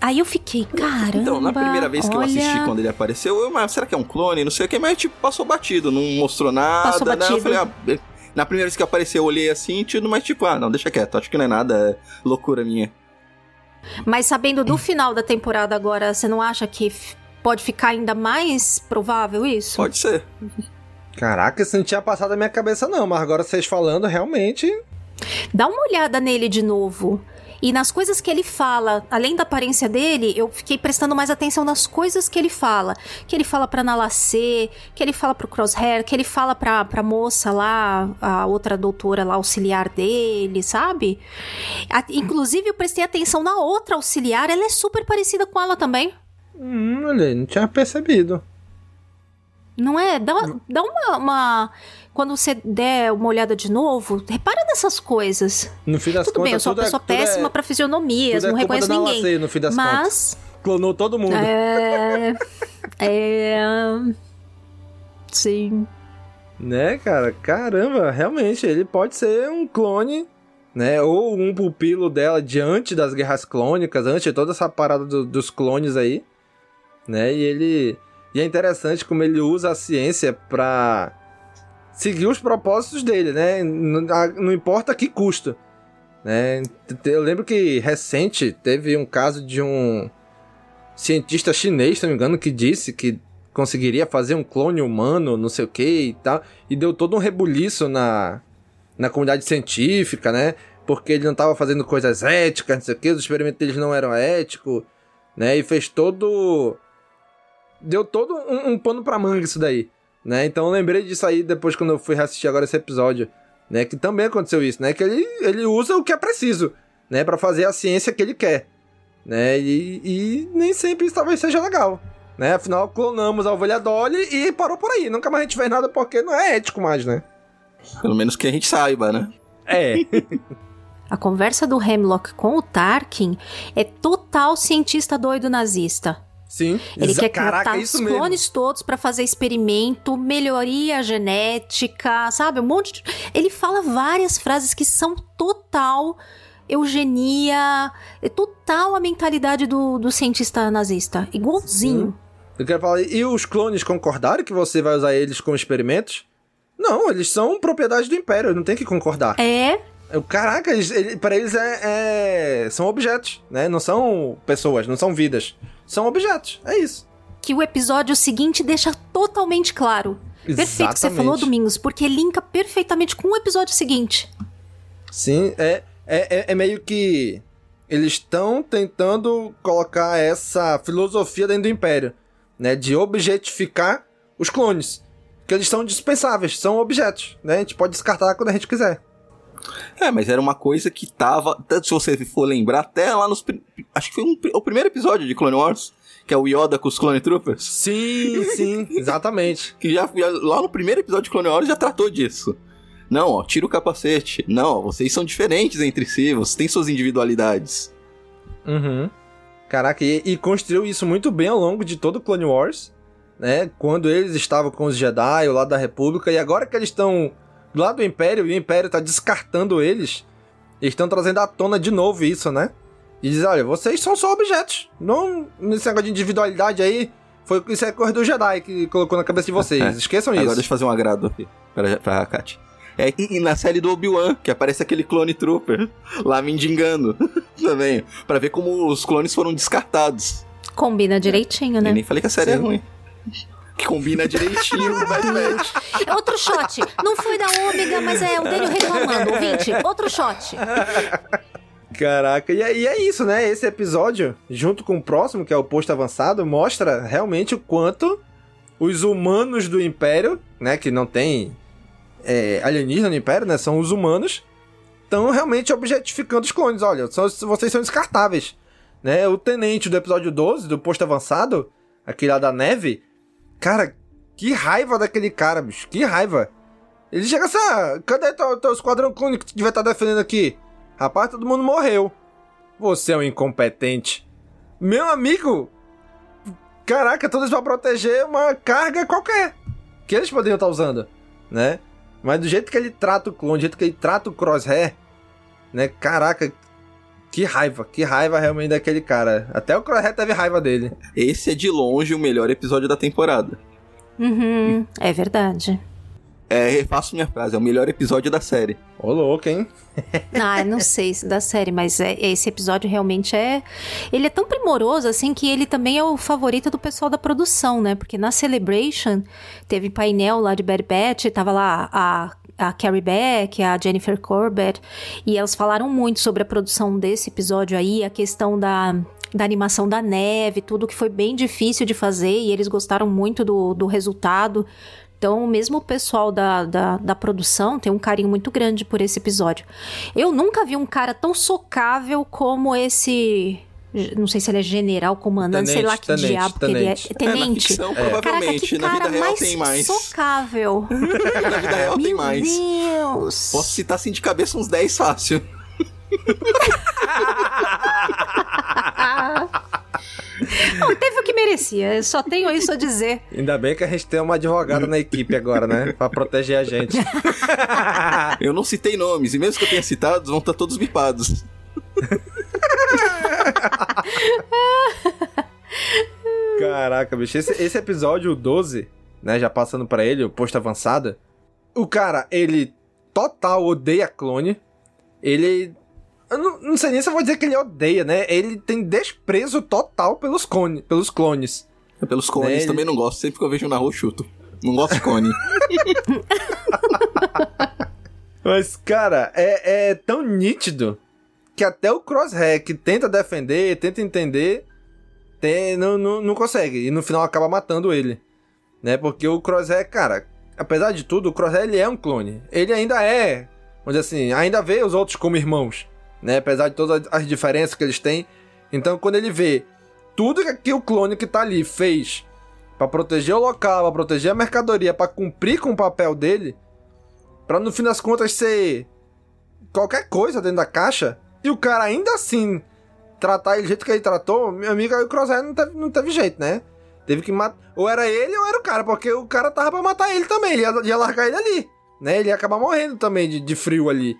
B: Aí eu fiquei, caramba. Então,
C: na primeira vez que
B: olha...
C: eu assisti quando ele apareceu, eu, mas será que é um clone? Não sei o que, mas tipo, passou batido, não mostrou nada. Passou né? batido. Eu falei, ah, na primeira vez que apareceu, eu olhei assim, tudo, mas tipo, ah, não, deixa quieto, acho que não é nada, é loucura minha.
B: Mas sabendo do final da temporada agora, você não acha que pode ficar ainda mais provável isso?
C: Pode ser.
A: Caraca, isso não tinha passado na minha cabeça não, mas agora vocês falando, realmente...
B: Dá uma olhada nele de novo. E nas coisas que ele fala, além da aparência dele, eu fiquei prestando mais atenção nas coisas que ele fala. Que ele fala pra Nalacê, que ele fala pro Crosshair, que ele fala pra, pra moça lá, a outra doutora lá, auxiliar dele, sabe? A, inclusive, eu prestei atenção na outra auxiliar, ela é super parecida com ela também.
A: Hum, olha, não tinha percebido.
B: Não é? Dá, dá uma, uma, Quando você der uma olhada de novo, repara nessas coisas.
A: No fim das
B: tudo
A: contas,
B: bem, eu sou uma
A: tudo
B: pessoa
A: é,
B: péssima
A: é,
B: fisionomias,
A: tudo é
B: não
A: culpa
B: reconheço ninguém.
A: Nalacei, no fim das
B: Mas.
A: contas. Clonou todo mundo.
B: É. é. Sim.
A: Né, cara? Caramba, realmente, ele pode ser um clone, né? Ou um pupilo dela diante das guerras clônicas, antes de toda essa parada do- dos clones aí, né? E ele. E é interessante como ele usa a ciência pra seguir os propósitos dele, né? Não, a- não importa que custo. Né? Eu lembro que recente teve um caso de um cientista chinês, se não me engano, que disse que conseguiria fazer um clone humano, não sei o que e tal, e deu todo um rebuliço na, na comunidade científica, né? Porque ele não estava fazendo coisas éticas, não sei o que, os experimentos deles não eram éticos, né? E fez todo. Deu todo um, um pano pra manga isso daí, né? Então eu lembrei disso aí depois quando eu fui reassistir agora esse episódio, né? Que também aconteceu isso, né? Que ele, ele usa o que é preciso, né? Pra fazer a ciência que ele quer, né? E, e nem sempre isso talvez seja legal, né? Afinal, clonamos a ovelha Dolly e parou por aí. Nunca mais a gente fez nada porque não é ético mais, né?
C: Pelo menos que a gente saiba, né?
A: É.
B: A conversa do Hemlock com o Tarkin é total cientista doido nazista.
A: Sim.
B: Ele quer
A: Caraca,
B: matar
A: é
B: os
A: isso mesmo.
B: clones todos pra fazer experimento, melhoria genética, sabe? Um monte de... Ele fala várias frases que são total eugenia, é total a mentalidade do, do cientista nazista. Igualzinho.
A: Eu quero falar, e os clones concordaram que você vai usar eles como experimentos? Não, eles são propriedade do Império, não tem que concordar.
B: É.
A: Caraca, eles, ele, para eles é, é- são objetos, né? Não são pessoas, não são vidas. São objetos, é isso.
B: Que o episódio seguinte deixa totalmente claro. Perfeito que você
A: Exatamente.
B: falou, Domingos, porque linka perfeitamente com o episódio seguinte.
A: Sim, é, é, é- é meio que eles estão tentando colocar essa filosofia dentro do Império, né? De objetificar os clones. Que eles são dispensáveis, são objetos, né? A gente pode descartar quando a gente quiser.
C: É, mas era uma coisa que tava. Tanto se você for lembrar, até lá nos. Acho que foi um o primeiro episódio de Clone Wars, que é o Yoda com os Clone Troopers.
A: Sim, sim, exatamente.
C: que já, já- lá no primeiro episódio de Clone Wars já tratou disso. Não, ó, tira o capacete. Não, ó, vocês são diferentes entre si, vocês têm suas individualidades.
A: Uhum. Caraca, e, e construiu isso muito bem ao longo de todo o Clone Wars, né? Quando eles estavam com os Jedi, o lado da República, e agora que eles estão do lado do Império, e o Império tá descartando eles, eles estão trazendo à tona de novo isso, né? E diz, olha, vocês são só objetos. Não, nesse negócio de individualidade aí, foi isso é coisa do Jedi que colocou na cabeça de vocês. Esqueçam
C: Agora
A: isso.
C: deixa eu fazer um agrado aqui pra, pra Kat. É, e, e na série do Obi-Wan, que aparece aquele clone trooper lá mendigando também, Pra ver como os clones foram descartados.
B: Combina direitinho, né?
C: Eu nem falei que a série é
A: Sim.
C: ruim. Que combina direitinho com o Batch.
B: Outro shot. Não foi da Ômega, mas é o Daniel reclamando. Ouvinte, outro shot.
A: Caraca, e, é- e é isso, né? Esse episódio, junto com o próximo, que é o posto avançado, mostra realmente o quanto os humanos do Império, né? Que não tem é, alienígena no Império, né? São os humanos, estão realmente objetificando os clones. Olha, são- vocês são descartáveis. Né? O tenente do episódio 12, do posto avançado, aquele lá da neve, cara, que raiva daquele cara, bicho, que raiva. Ele chega assim, ah, cadê teu, teu esquadrão clone que tu devia estar defendendo aqui? Rapaz, todo mundo morreu. Você é um incompetente. Meu amigo! Caraca, tudo isso pra proteger uma carga qualquer. Que eles poderiam estar usando, né? Mas do jeito que ele trata o clone, do jeito que ele trata o crosshair, né? Caraca, que raiva, que raiva realmente daquele cara. Até o crosshair teve raiva dele.
C: Esse é de longe o melhor episódio da temporada.
B: Uhum, é verdade.
C: É, refaço minha frase, é o melhor episódio da série.
A: Ô, louco, hein?
B: Ah, não sei se da série, mas é, esse episódio realmente é. Ele é tão primoroso assim que ele também é o favorito do pessoal da produção, né? Porque na Celebration teve painel lá de Bad Batch, tava lá a. A Carrie Beck, a Jennifer Corbett, e elas falaram muito sobre a produção desse episódio aí, a questão da, da animação da neve, tudo que foi bem difícil de fazer, e eles gostaram muito do, do resultado. Então, mesmo o pessoal da, da, da produção tem um carinho muito grande por esse episódio. Eu nunca vi um cara tão socável como esse Não sei se ele é general, comandante, sei lá que
A: Tenente,
B: diabo que ele é.
A: tenente.
C: É, na
B: Tenente.
C: ficção,
B: Caraca,
C: provavelmente.
B: que
C: na
B: cara
C: vida real
B: mais
C: tem mais.
B: socável.
C: Na vida real tem
B: Meu
C: mais.
B: Deus.
C: Posso citar assim de cabeça uns 10 fácil.
B: Não, teve o que merecia. Eu só tenho isso a dizer.
A: Ainda bem que a gente tem uma advogada na equipe agora, né? Pra proteger a gente.
C: Eu não citei nomes, e mesmo que eu tenha citado, vão estar todos bipados.
A: Caraca, bicho. Esse, esse episódio, o 12, né? Já passando pra ele, o posto avançada. O cara, ele total odeia clone. Ele. Eu não, não sei nem se eu vou dizer que ele odeia, né? Ele tem desprezo total pelos, clone, pelos clones.
C: Pelos cones
A: Né, ele-
C: também não gosto, sempre que eu vejo na rua chuto. Não gosto de cone.
A: Mas, cara, é, é tão nítido que até o Crosshair, que tenta defender, tenta entender, tem, não, não, não consegue. E no final acaba matando ele. Né? Porque o Crosshair, cara, apesar de tudo, o Crosshair ele é um clone. Ele ainda é, vamos dizer assim, ainda vê os outros como irmãos. Né? Apesar de todas as diferenças que eles têm. Então, quando ele vê tudo que- o clone que tá ali fez Pra proteger o local, pra proteger a mercadoria, pra cumprir com o papel dele, pra no fim das contas ser qualquer coisa dentro da caixa, e o cara ainda assim tratar ele do jeito que ele tratou, meu amigo, aí o Crosshair não teve, não teve jeito, né? Teve que matar. Ou era ele ou era o cara, porque o cara tava pra matar ele também, ele ia, ia largar ele ali, né? Ele ia acabar morrendo também de, de frio ali.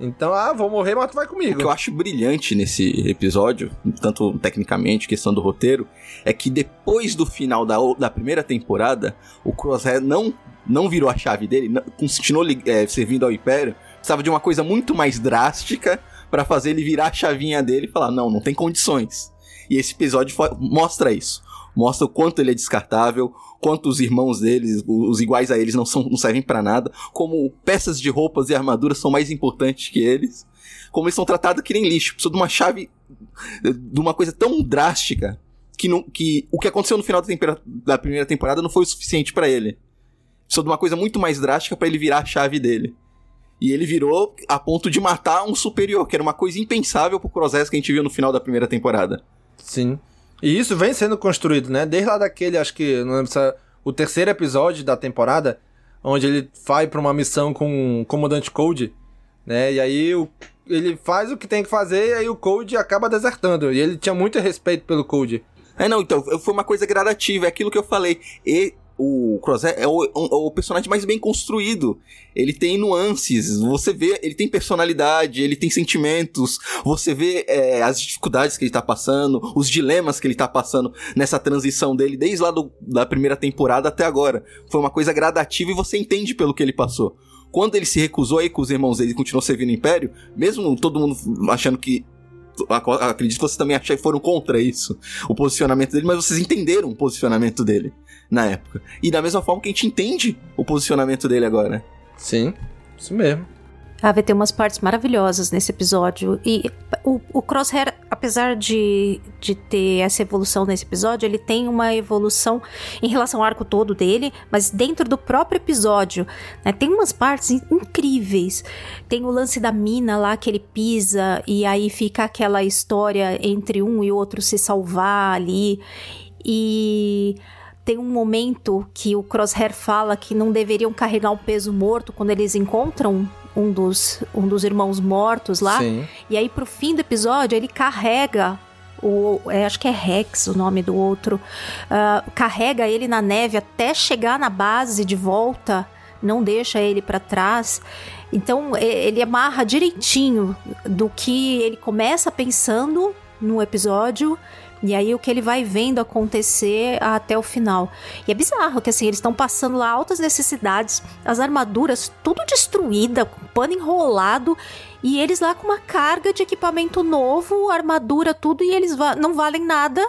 A: Então, ah, vou morrer, mas tu vai comigo.
C: O que eu acho brilhante nesse episódio, tanto tecnicamente, questão do roteiro, é que depois do final da, da primeira temporada, o Crosshair não, não virou a chave dele, não- continuou é, servindo ao Império, precisava de uma coisa muito mais drástica pra fazer ele virar a chavinha dele e falar: não, não tem condições. E esse episódio mostra isso. Mostra o quanto ele é descartável, quanto os irmãos deles, os iguais a eles, não, são, não servem pra nada, como peças de roupas e armaduras são mais importantes que eles como eles são tratados que nem lixo. Precisa de uma chave, de uma coisa tão drástica que, não, que o que aconteceu no final da, da primeira temporada não foi o suficiente pra ele. Precisa de uma coisa muito mais drástica pra ele virar a chave dele. E ele virou a ponto de matar um superior, que era uma coisa impensável pro Crosshair que a gente viu no final da primeira temporada.
A: Sim. E isso vem sendo construído, né? Desde lá daquele, acho que, não lembro se é o terceiro episódio da temporada, onde ele vai pra uma missão com o comandante Code, né? E aí o, ele faz o que tem que fazer e aí o Code acaba desertando. E ele tinha muito respeito pelo Code.
C: É, não, então, foi uma coisa gradativa, é aquilo que eu falei. E o Crosshair é o, o- o personagem mais bem construído. Ele tem nuances, você vê, ele tem personalidade, ele tem sentimentos, você vê é, as dificuldades que ele tá passando, os dilemas que ele tá passando nessa transição dele, desde lá do- da primeira temporada até agora. Foi uma coisa gradativa e você entende pelo que ele passou. Quando ele se recusou aí com os irmãos dele e continuou servindo o Império, mesmo todo mundo achando que ac- acredito que vocês também acharam que foram contra isso, o posicionamento dele, mas vocês entenderam o posicionamento dele na época. E da mesma forma que a gente entende o posicionamento dele agora.
A: Sim, isso mesmo.
B: Ah, vai ter umas partes maravilhosas nesse episódio. E o, o Crosshair, apesar de, de ter essa evolução nesse episódio, ele tem uma evolução em relação ao arco todo dele, mas dentro do próprio episódio. né? Tem umas partes in- incríveis. Tem o lance da mina lá que ele pisa, e aí fica aquela história entre um e outro se salvar ali. E tem um momento que o Crosshair fala que não deveriam carregar um peso morto quando eles encontram um dos, um dos irmãos mortos lá.
A: Sim.
B: E aí, pro fim do episódio, ele carrega o. é, acho que é Rex o nome do outro. ah, carrega ele na neve até chegar na base de volta. Não deixa ele pra trás. Então, ele amarra direitinho do que ele começa pensando no episódio. E aí o que ele vai vendo acontecer até o final. E é bizarro que assim, eles estão passando lá altas necessidades, as armaduras tudo destruída, com pano enrolado, e eles lá com uma carga de equipamento novo, armadura, tudo, e eles va- não valem nada.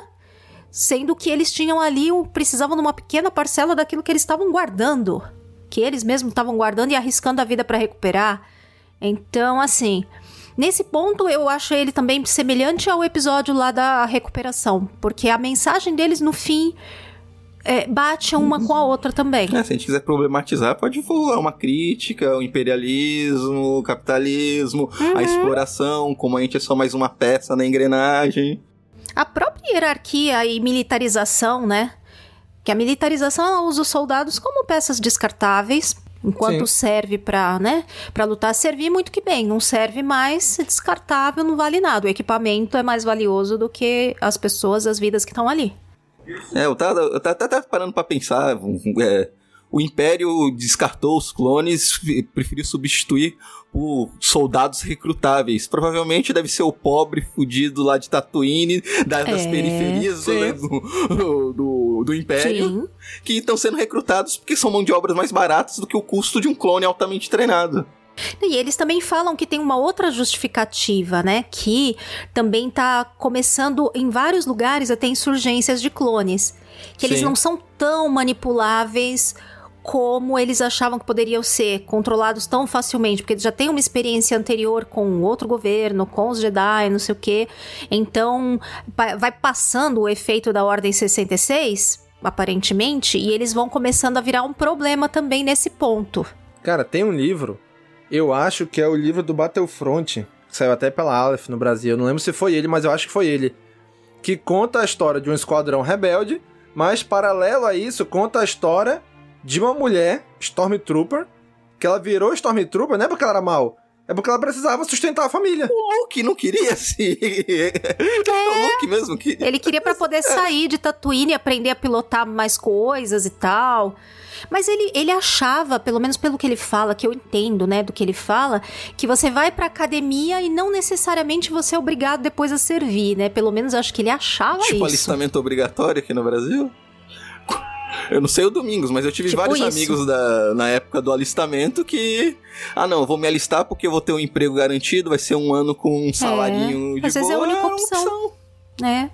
B: Sendo que eles tinham ali, precisavam de uma pequena parcela daquilo que eles estavam guardando. Que eles mesmos estavam guardando e arriscando a vida para recuperar. Então, assim, Nesse ponto, eu acho ele também semelhante ao episódio lá da recuperação, porque a mensagem deles no fim é, bate uma com a outra também.
C: É, se a gente quiser problematizar, pode falar uma crítica, o imperialismo, o capitalismo,
B: Uhum.
C: a exploração, como a gente é só mais uma peça na engrenagem.
B: A própria hierarquia e militarização, né? Que a militarização usa os soldados como peças descartáveis, enquanto
A: Sim.
B: serve pra, né, para lutar, servir muito que bem. Não serve mais, é descartável, não vale nada. O equipamento é mais valioso do que as pessoas, as vidas que estão ali.
C: É, eu tava, eu tava, tava parando pra pensar. é, o Império descartou os clones e preferiu substituir por soldados recrutáveis. Provavelmente deve ser o pobre fudido lá de Tatooine, da- das
B: É,
C: periferias
A: sim.
C: né, do, do, do Império,
B: Sim.
C: que estão sendo recrutados porque são mão de obras mais baratas do que o custo de um clone altamente treinado.
B: E eles também falam que tem uma outra justificativa, né? Que também tá começando em vários lugares a ter insurgências de clones. Que eles
A: Sim.
B: não são tão manipuláveis como eles achavam que poderiam ser, controlados tão facilmente, porque eles já têm uma experiência anterior com outro governo, com os Jedi, não sei o quê. Então, vai passando o efeito da Ordem 66, aparentemente, e eles vão começando a virar um problema também nesse ponto.
A: Cara, tem um livro, eu acho que é o livro do Battlefront, que saiu até pela Aleph no Brasil, eu não lembro se foi ele, mas eu acho que foi ele, que conta a história de um esquadrão rebelde, mas paralelo a isso, conta a história de uma mulher, Stormtrooper, que ela virou Stormtrooper, não é porque ela era mal, é porque ela precisava sustentar a família.
C: O Luke não queria se. O Luke mesmo que.
B: Ele queria pra poder sair de Tatooine e aprender a pilotar mais coisas e tal. Mas ele, ele achava, pelo menos pelo que ele fala, que eu entendo, né, do que ele fala, que você vai pra academia e não necessariamente você é obrigado depois a servir, né? Pelo menos acho que ele achava
C: Tipo
B: isso.
C: alistamento obrigatório aqui no Brasil? Eu não sei o Domingos, mas eu tive
B: Tipo
C: vários
B: isso.
C: amigos da, na época do alistamento que. Ah, não, vou me alistar porque eu vou ter um emprego garantido, vai ser um ano com um salarinho
B: É,
C: de
B: às vezes é a
C: boa.
B: única
C: uma
B: opção. né?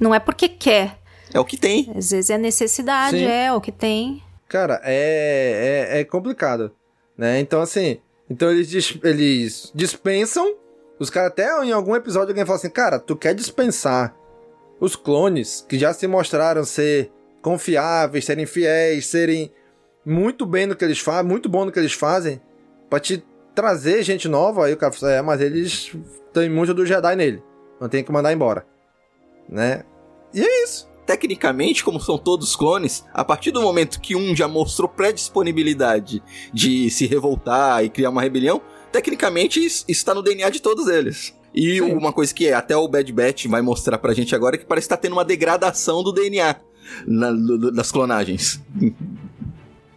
B: Não é porque quer.
C: É o que tem.
B: Às vezes é necessidade,
A: Sim.
B: é o que tem.
A: Cara, é, é, é complicado, né? Então, assim, então eles, dis- eles dispensam, os caras até em algum episódio alguém fala assim, cara, tu quer dispensar os clones que já se mostraram ser confiáveis, serem fiéis, serem muito bem no que eles fazem, muito bom no que eles fazem, pra te trazer gente nova, aí o cara fala, é, mas eles têm muito do Jedi nele, não tem que mandar embora, né? E é isso.
C: Tecnicamente, como são todos clones, a partir do momento que um já mostrou predisponibilidade de se revoltar e criar uma rebelião, tecnicamente isso está no DNA de todos eles. E
A: Sim.
C: uma coisa que até o Bad Batch vai mostrar pra gente agora é que parece estar tendo uma degradação do DNA na- do- do- das clonagens.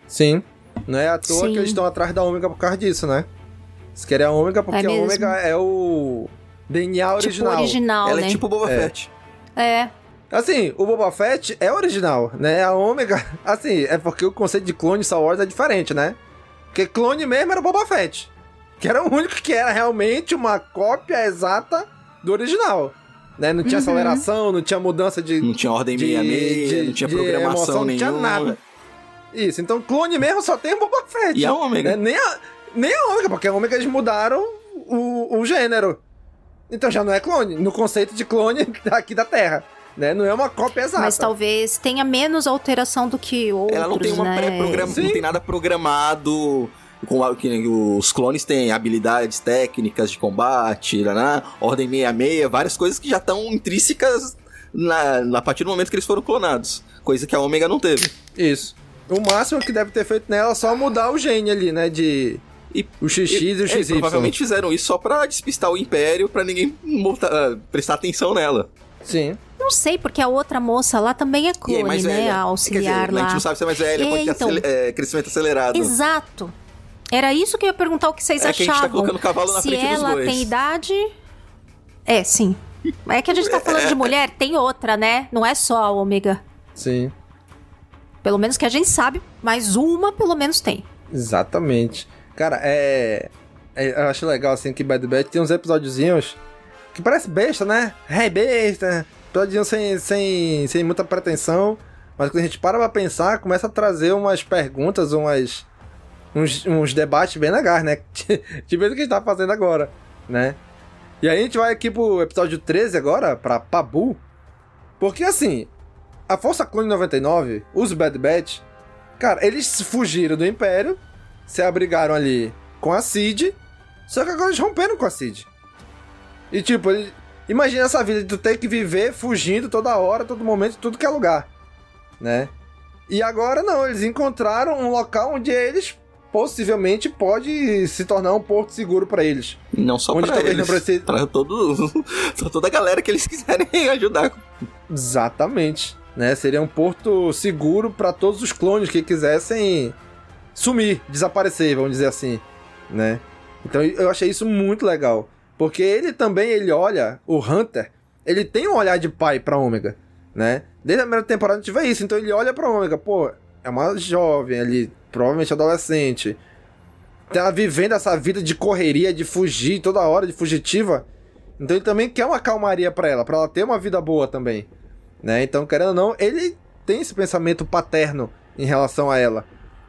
A: Sim. Não é à toa
B: Sim.
A: que eles estão atrás da Ômega por causa disso, né? Eles querem a Ômega porque
B: É
A: a. Ômega é o DNA original.
B: Tipo original,
C: Ela
B: né?
C: é tipo Boba
A: É.
C: Fett.
B: É.
A: Assim, o Boba Fett é original, né? A Ômega, assim, é porque o conceito de clone Star Wars é diferente, né? Porque clone mesmo era o Boba Fett. Que era o único que era realmente uma cópia exata do original. Né? Não tinha
B: Uhum.
A: aceleração, não tinha mudança de,
C: Não tinha ordem
A: de,
C: 66,
A: de-
C: não tinha
A: de
C: programação
A: emoção, não
C: nenhuma.
A: tinha nada. Isso, então clone mesmo só tem o Boba Fett.
C: E a Ômega.
A: né? Nem, a, nem a Ômega, porque a Ômega eles mudaram o, o gênero. Então já não é clone, no conceito de clone aqui da Terra. Né? Não é uma cópia exata.
B: Mas talvez tenha menos alteração do que outros,
C: Ela não tem uma
B: né?
C: pré-programa, não tem nada programado. Com a- que os clones têm habilidades técnicas de combate, né? ordem 66, várias coisas que já estão intrínsecas na, na partir do momento que eles foram clonados. Coisa que a Ômega não teve.
A: Isso. O máximo que deve ter feito nela é só mudar o gene ali, né? De.
C: E,
A: O XX e, o
C: é,
A: XY.
C: provavelmente fizeram isso só pra despistar o Império, pra ninguém prestar atenção nela.
A: Sim.
B: Não sei, porque a outra moça lá também é
C: E
B: clone,
C: mais
B: né?
C: velha.
B: A
C: Quer dizer,
B: auxiliar
C: A
B: lá.
C: gente não sabe se é mais velha,
B: É,
C: pode ter
B: então.
C: acele- é, crescimento acelerado.
B: Exato. Era isso que eu ia perguntar o que vocês
C: É que a gente tá
B: achavam.
C: colocando o cavalo na
B: Se
C: frente dos
B: ela tem idade. É, sim. É que a gente tá falando de mulher, tem outra, né? Não é só a ômega.
A: Sim.
B: Pelo menos que a gente sabe, mas uma pelo menos tem.
A: Exatamente. Cara, é. é- eu acho legal assim que Bad Batch tem uns episódiozinhos que parece besta, né? É besta. Episódiozinho sem, sem, sem muita pretensão. Mas quando a gente para pra pensar, começa a trazer umas perguntas, umas. Uns, uns debates bem legais, né? tipo isso que a gente tá fazendo agora, né? E aí a gente vai aqui pro episódio 13 agora, pra Pabu. Porque assim, a Força Clone 99, os Bad Batch, cara, eles fugiram do Império, se abrigaram ali com a Cid, só que agora eles romperam com a Cid. E tipo, ele- Imagina essa vida de tu ter que viver fugindo toda hora, todo momento, tudo que é lugar, né? E agora não, eles encontraram um local onde eles possivelmente pode se tornar um porto seguro para eles.
C: Não só
A: talvez
C: eles, todo, pra toda a galera que eles quiserem ajudar.
A: Exatamente, né? Seria um porto seguro para todos os clones que quisessem sumir, desaparecer, vamos dizer assim, né? Então eu achei isso muito legal, porque ele também ele olha o Hunter, ele tem um olhar de pai para Ômega, né? Desde a primeira temporada a gente vê isso, então ele olha para Ômega, pô, é uma jovem ali, provavelmente adolescente, tá vivendo essa vida de correria, de fugir toda hora, de fugitiva. Então ele também quer uma calmaria pra ela, pra ela ter uma vida boa também, né? Então, querendo ou não, ele tem esse pensamento paterno em relação a ela,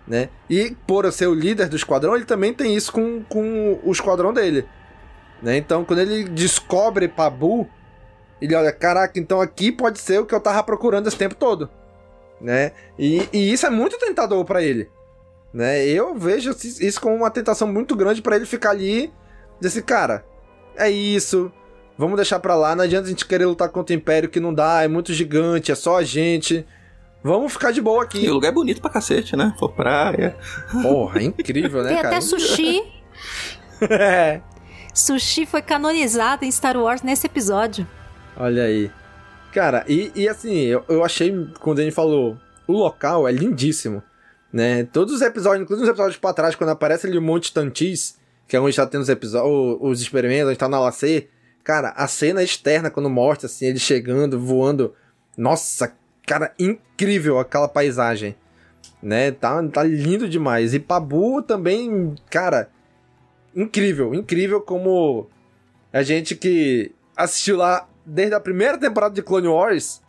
A: né? E por ser o líder do esquadrão, ele também tem isso com, com o esquadrão dele, né? Então, quando ele descobre Pabu, ele olha, caraca, então aqui pode ser o que eu tava procurando esse tempo todo, né? E, e isso é muito tentador pra ele, né? Eu vejo isso como uma tentação muito grande pra ele ficar ali, desse cara, é isso, vamos deixar pra lá, não adianta a gente querer lutar contra o Império que não dá, é muito gigante, é só a gente. Vamos ficar de boa aqui.
C: E o lugar é bonito pra cacete, né? For praia.
A: Porra, é incrível, né,
B: Tem
A: cara?
B: até sushi.
A: é.
B: Sushi foi canonizado em Star Wars nesse episódio.
A: Olha aí. Cara, e, e assim, eu, eu achei, quando ele falou, o local é lindíssimo, né? Todos os episódios, inclusive os episódios pra trás, quando aparece ali o Monte Tantis, que é onde tá tendo os episódios, os experimentos, onde tá na LAC, cara, a cena externa, quando mostra, assim, ele chegando, voando, nossa, cara, incrível aquela paisagem, né? Tá, tá lindo demais. E Pabu também, cara, incrível, incrível como a gente que assistiu lá desde a primeira temporada de Clone Wars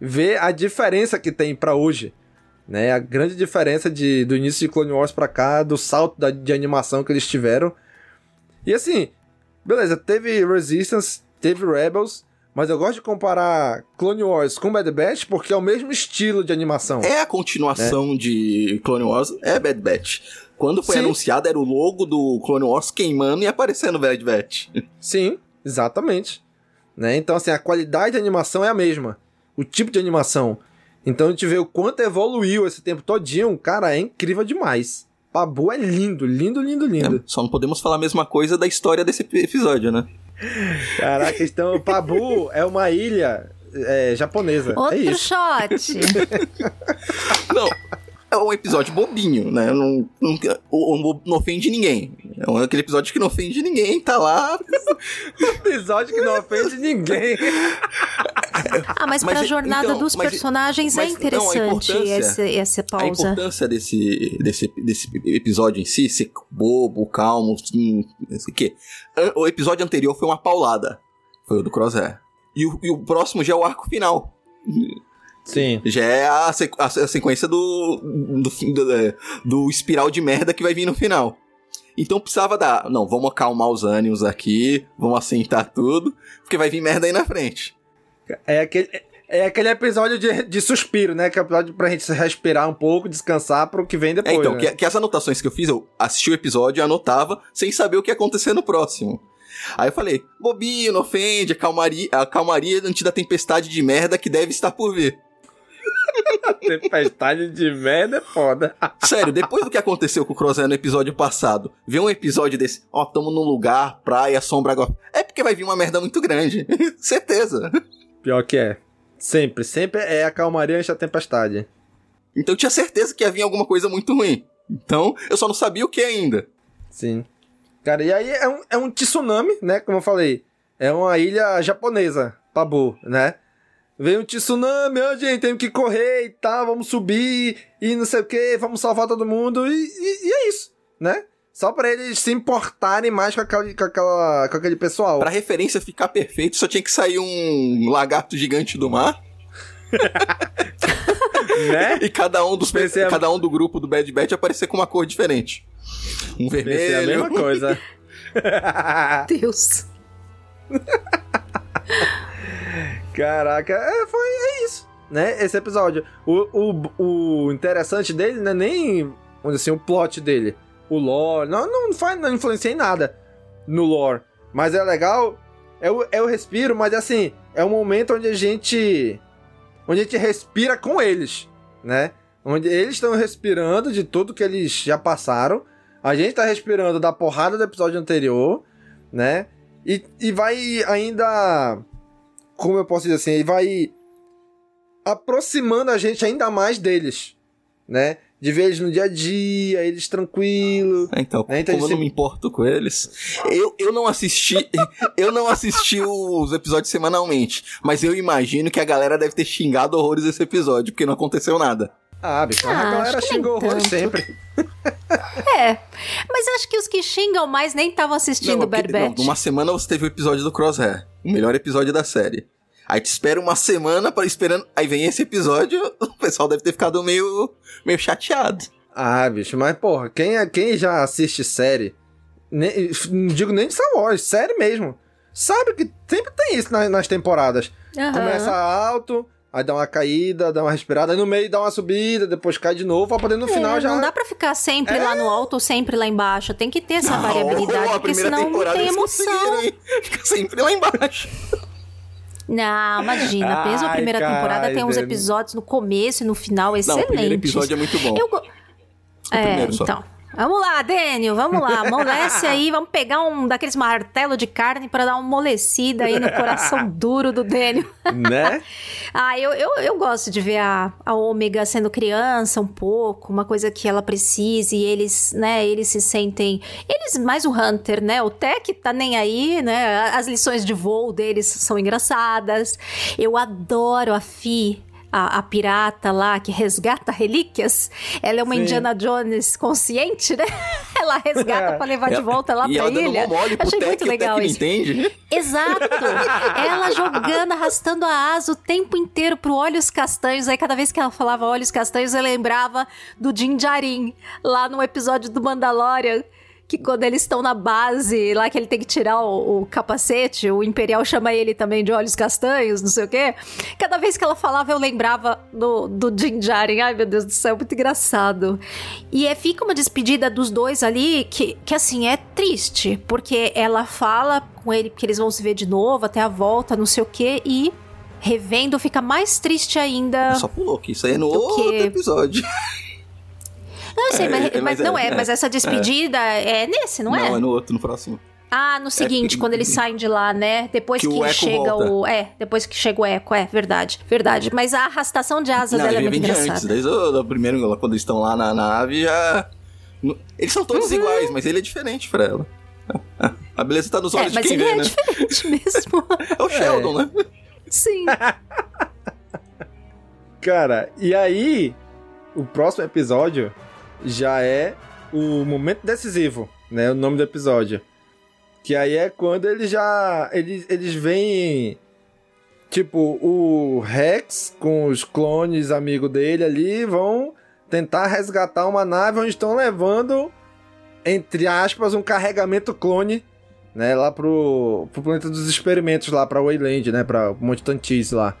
A: vê a diferença que tem pra hoje, né? A grande diferença de, do início de Clone Wars pra cá, do salto da, de animação que eles tiveram. E assim, beleza, teve Resistance, teve Rebels, mas eu gosto de comparar Clone Wars com Bad Batch porque é o mesmo estilo de animação.
C: É a continuação de Clone Wars, é Bad Batch. Quando foi
A: Sim.
C: anunciado, era o logo do Clone Wars queimando e aparecendo Bad Batch.
A: Sim, exatamente. Né? Então, assim, a qualidade de animação é a mesma. O tipo de animação. Então a gente vê o quanto evoluiu esse tempo todinho. Cara, é incrível demais. Pabu é lindo, lindo, lindo, lindo.
C: É, só não podemos falar a mesma coisa da história desse episódio, né?
A: Caraca, então Pabu é uma ilha é, japonesa.
B: Outro
A: é isso.
B: shot.
C: Não, é um episódio bobinho, né? Não, não, não, não ofende ninguém. É um- aquele episódio que não ofende ninguém, tá lá.
A: episódio que não ofende ninguém.
B: Ah, mas,
C: Mas,
B: pra jornada
C: então,
B: dos
C: mas-
B: personagens
C: mas,
B: é
C: não, a
B: interessante
C: importância-
B: essa, essa
C: A
B: pausa.
C: importância desse, desse, desse episódio em si, ser bobo, calmo, hum, não sei o quê. O episódio anterior foi uma paulada. Foi o do Crosshair. E o, e o próximo já é o arco final.
A: Sim.
C: Já é a, sequ- a- a sequência do, do, fim do, é, do espiral de merda que vai vir no final. Então precisava dar. Não, vamos acalmar os ânimos aqui, vamos assentar tudo, porque vai vir merda aí na frente.
A: É aquele, é aquele episódio de, de suspiro, né? Que é o episódio pra gente respirar um pouco, descansar pro que vem
C: É,
A: depois.
C: então,
A: né?
C: que, que as anotações que eu fiz, eu assisti o episódio e anotava sem saber o que ia acontecer no próximo. Aí eu falei, bobinho, não ofende, a calmaria, a calmaria antes da tempestade de merda que deve estar por vir.
A: Tempestade de merda é foda.
C: Sério, depois do que aconteceu com o Crosshair no episódio passado, ver um episódio desse, ó, tamo num lugar, praia, sombra agora. É porque vai vir uma merda muito grande. Certeza.
A: Pior que é. Sempre, sempre é a calmaria antes da tempestade.
C: Então eu tinha certeza que ia vir alguma coisa muito ruim. Então, eu só não sabia o que ainda.
A: Sim. Cara, e aí é um, é um tsunami, né? Como eu falei. É uma ilha japonesa, Pabu, né? Veio um tsunami, ó, gente, tem que correr e tal, vamos subir e não sei o que, vamos salvar todo mundo e, e- e é isso, né? Só pra eles se importarem mais com, aquela, com, aquela, com aquele pessoal.
C: Pra referência ficar perfeito, só tinha que sair um lagarto gigante do mar.
A: né?
C: E cada um dos
A: Pensei a-
C: cada um do grupo do Bad Batch aparecer com uma cor diferente. Um vermelho.
A: Pensei a mesma coisa.
B: Deus.
A: Caraca, é, foi, é isso, né? Esse episódio. O, o, o interessante dele não é nem, vamos assim, o plot dele. O lore. Não, não, faz, não influencia em nada no lore. Mas é legal é o, é o respiro, mas assim, é um momento onde a gente. onde a gente respira com eles, né? Onde eles estão respirando de tudo que eles já passaram. A gente tá respirando da porrada do episódio anterior, né? E, e vai ainda. Como eu posso dizer assim? E vai aproximando a gente ainda mais deles, né? De ver eles no dia a dia, eles tranquilos.
C: Então,
A: né?
C: como eu não me importo com eles. Eu, eu não assisti. eu não assisti os episódios semanalmente. Mas eu imagino que a galera deve ter xingado horrores esse episódio, porque não aconteceu nada.
A: Ah, bicho,
B: Ah,
A: a galera xingou horrores sempre.
B: É. Mas acho que os que xingam mais nem estavam assistindo
C: Não,
B: o Bad
C: porque- não,
B: Batch.
C: numa semana você teve o episódio do Crosshair. O melhor episódio da série. Aí te espera uma semana para esperando. Aí vem esse episódio, o pessoal deve ter ficado meio, meio chateado.
A: Ah, bicho, mas porra, quem, é- quem já assiste série, nem- não digo nem de Star Wars, série mesmo, sabe que sempre tem isso nas, nas temporadas.
B: Aham.
A: Começa alto, aí dá uma caída, dá uma respirada, aí no meio dá uma subida, depois cai de novo, pra poder no
B: É,
A: final já...
B: Não dá pra ficar sempre lá no alto ou sempre lá embaixo. Tem que ter essa
C: Não,
B: variabilidade, porque senão não tem emoção.
C: Fica sempre lá embaixo.
B: Não, imagina. Mesmo a primeira temporada tem uns
A: Kaiden.
B: episódios no começo e no final
C: Não,
B: excelentes.
C: o primeiro episódio é muito bom.
B: Eu É, então. Vamos lá, Daniel, vamos lá. Amolece aí, vamos pegar um daqueles martelo de carne pra dar uma amolecida aí no coração duro do Daniel.
A: Né?
B: Ah, eu, eu, eu gosto de ver a, a Ômega sendo criança um pouco, uma coisa que ela precisa e eles, né, eles se sentem... Eles, mais o Hunter, né, o Tech tá nem aí, né, as lições de voo deles são engraçadas. Eu adoro a Fi, a, a pirata lá que resgata relíquias. Ela é uma
A: Sim.
B: Indiana Jones consciente, né? Ela resgata pra levar de volta lá
C: e
B: pra
C: ela
B: ilha.
C: mole pro
B: Achei
C: Tech,
B: muito
C: o Tech
B: legal
C: não
B: isso.
C: entende.
B: Exato! Ela jogando, arrastando a asa o tempo inteiro pro Olhos Castanhos. Aí cada vez que ela falava Olhos Castanhos, eu lembrava do Din Djarin, lá no episódio do Mandalorian. Que quando eles estão na base, lá que ele tem que tirar o, o capacete, o Imperial chama ele também de olhos castanhos, não sei o quê. Cada vez que ela falava, eu lembrava do, do Din Djarin. Ai, meu Deus do céu, muito engraçado. E é, fica uma despedida dos dois ali que, que, assim, é triste. Porque ela fala com ele que eles vão se ver de novo, até a volta, não sei o quê, e revendo fica mais triste ainda.
C: Só pulou, que isso aí é no outro
B: que-
C: episódio.
B: Não, eu sei,
C: É,
B: mas,
C: é,
B: mas
C: mas
B: não
C: é,
B: é,
C: é,
B: mas essa
C: é.
B: despedida é, nesse, não,
C: Não,
B: é?
C: é no outro, no próximo.
B: Ah, no seguinte,
C: porque-
B: quando eles saem de lá, né? Depois
C: Que
B: que, chega
C: volta.
B: o. É, depois que chega o Eco, é, verdade. Verdade. Mas a arrastação de asa
C: Não,
B: dela é
C: ele
B: muito
C: vem de
B: engraçada.
C: antes, desde o primeiro, quando eles estão lá na nave, já... Eles são
B: Uhum.
C: todos iguais, mas ele é diferente pra ela. A beleza tá nos
B: É,
C: olhos
B: mas
C: de quem
B: ele
C: vê,
B: é
C: né?
B: diferente mesmo.
C: É o Sheldon, né?
B: Sim.
A: Cara, e aí, o próximo episódio já é o momento decisivo, né? O nome do episódio. Que aí é quando eles já. Eles, eles vêm. Tipo, o Rex com os clones amigos dele ali vão tentar resgatar uma nave onde estão levando, entre aspas, um carregamento clone, né? Lá pro, pro planeta dos experimentos, lá pra Wayland, né? Pra Monte Tantis lá.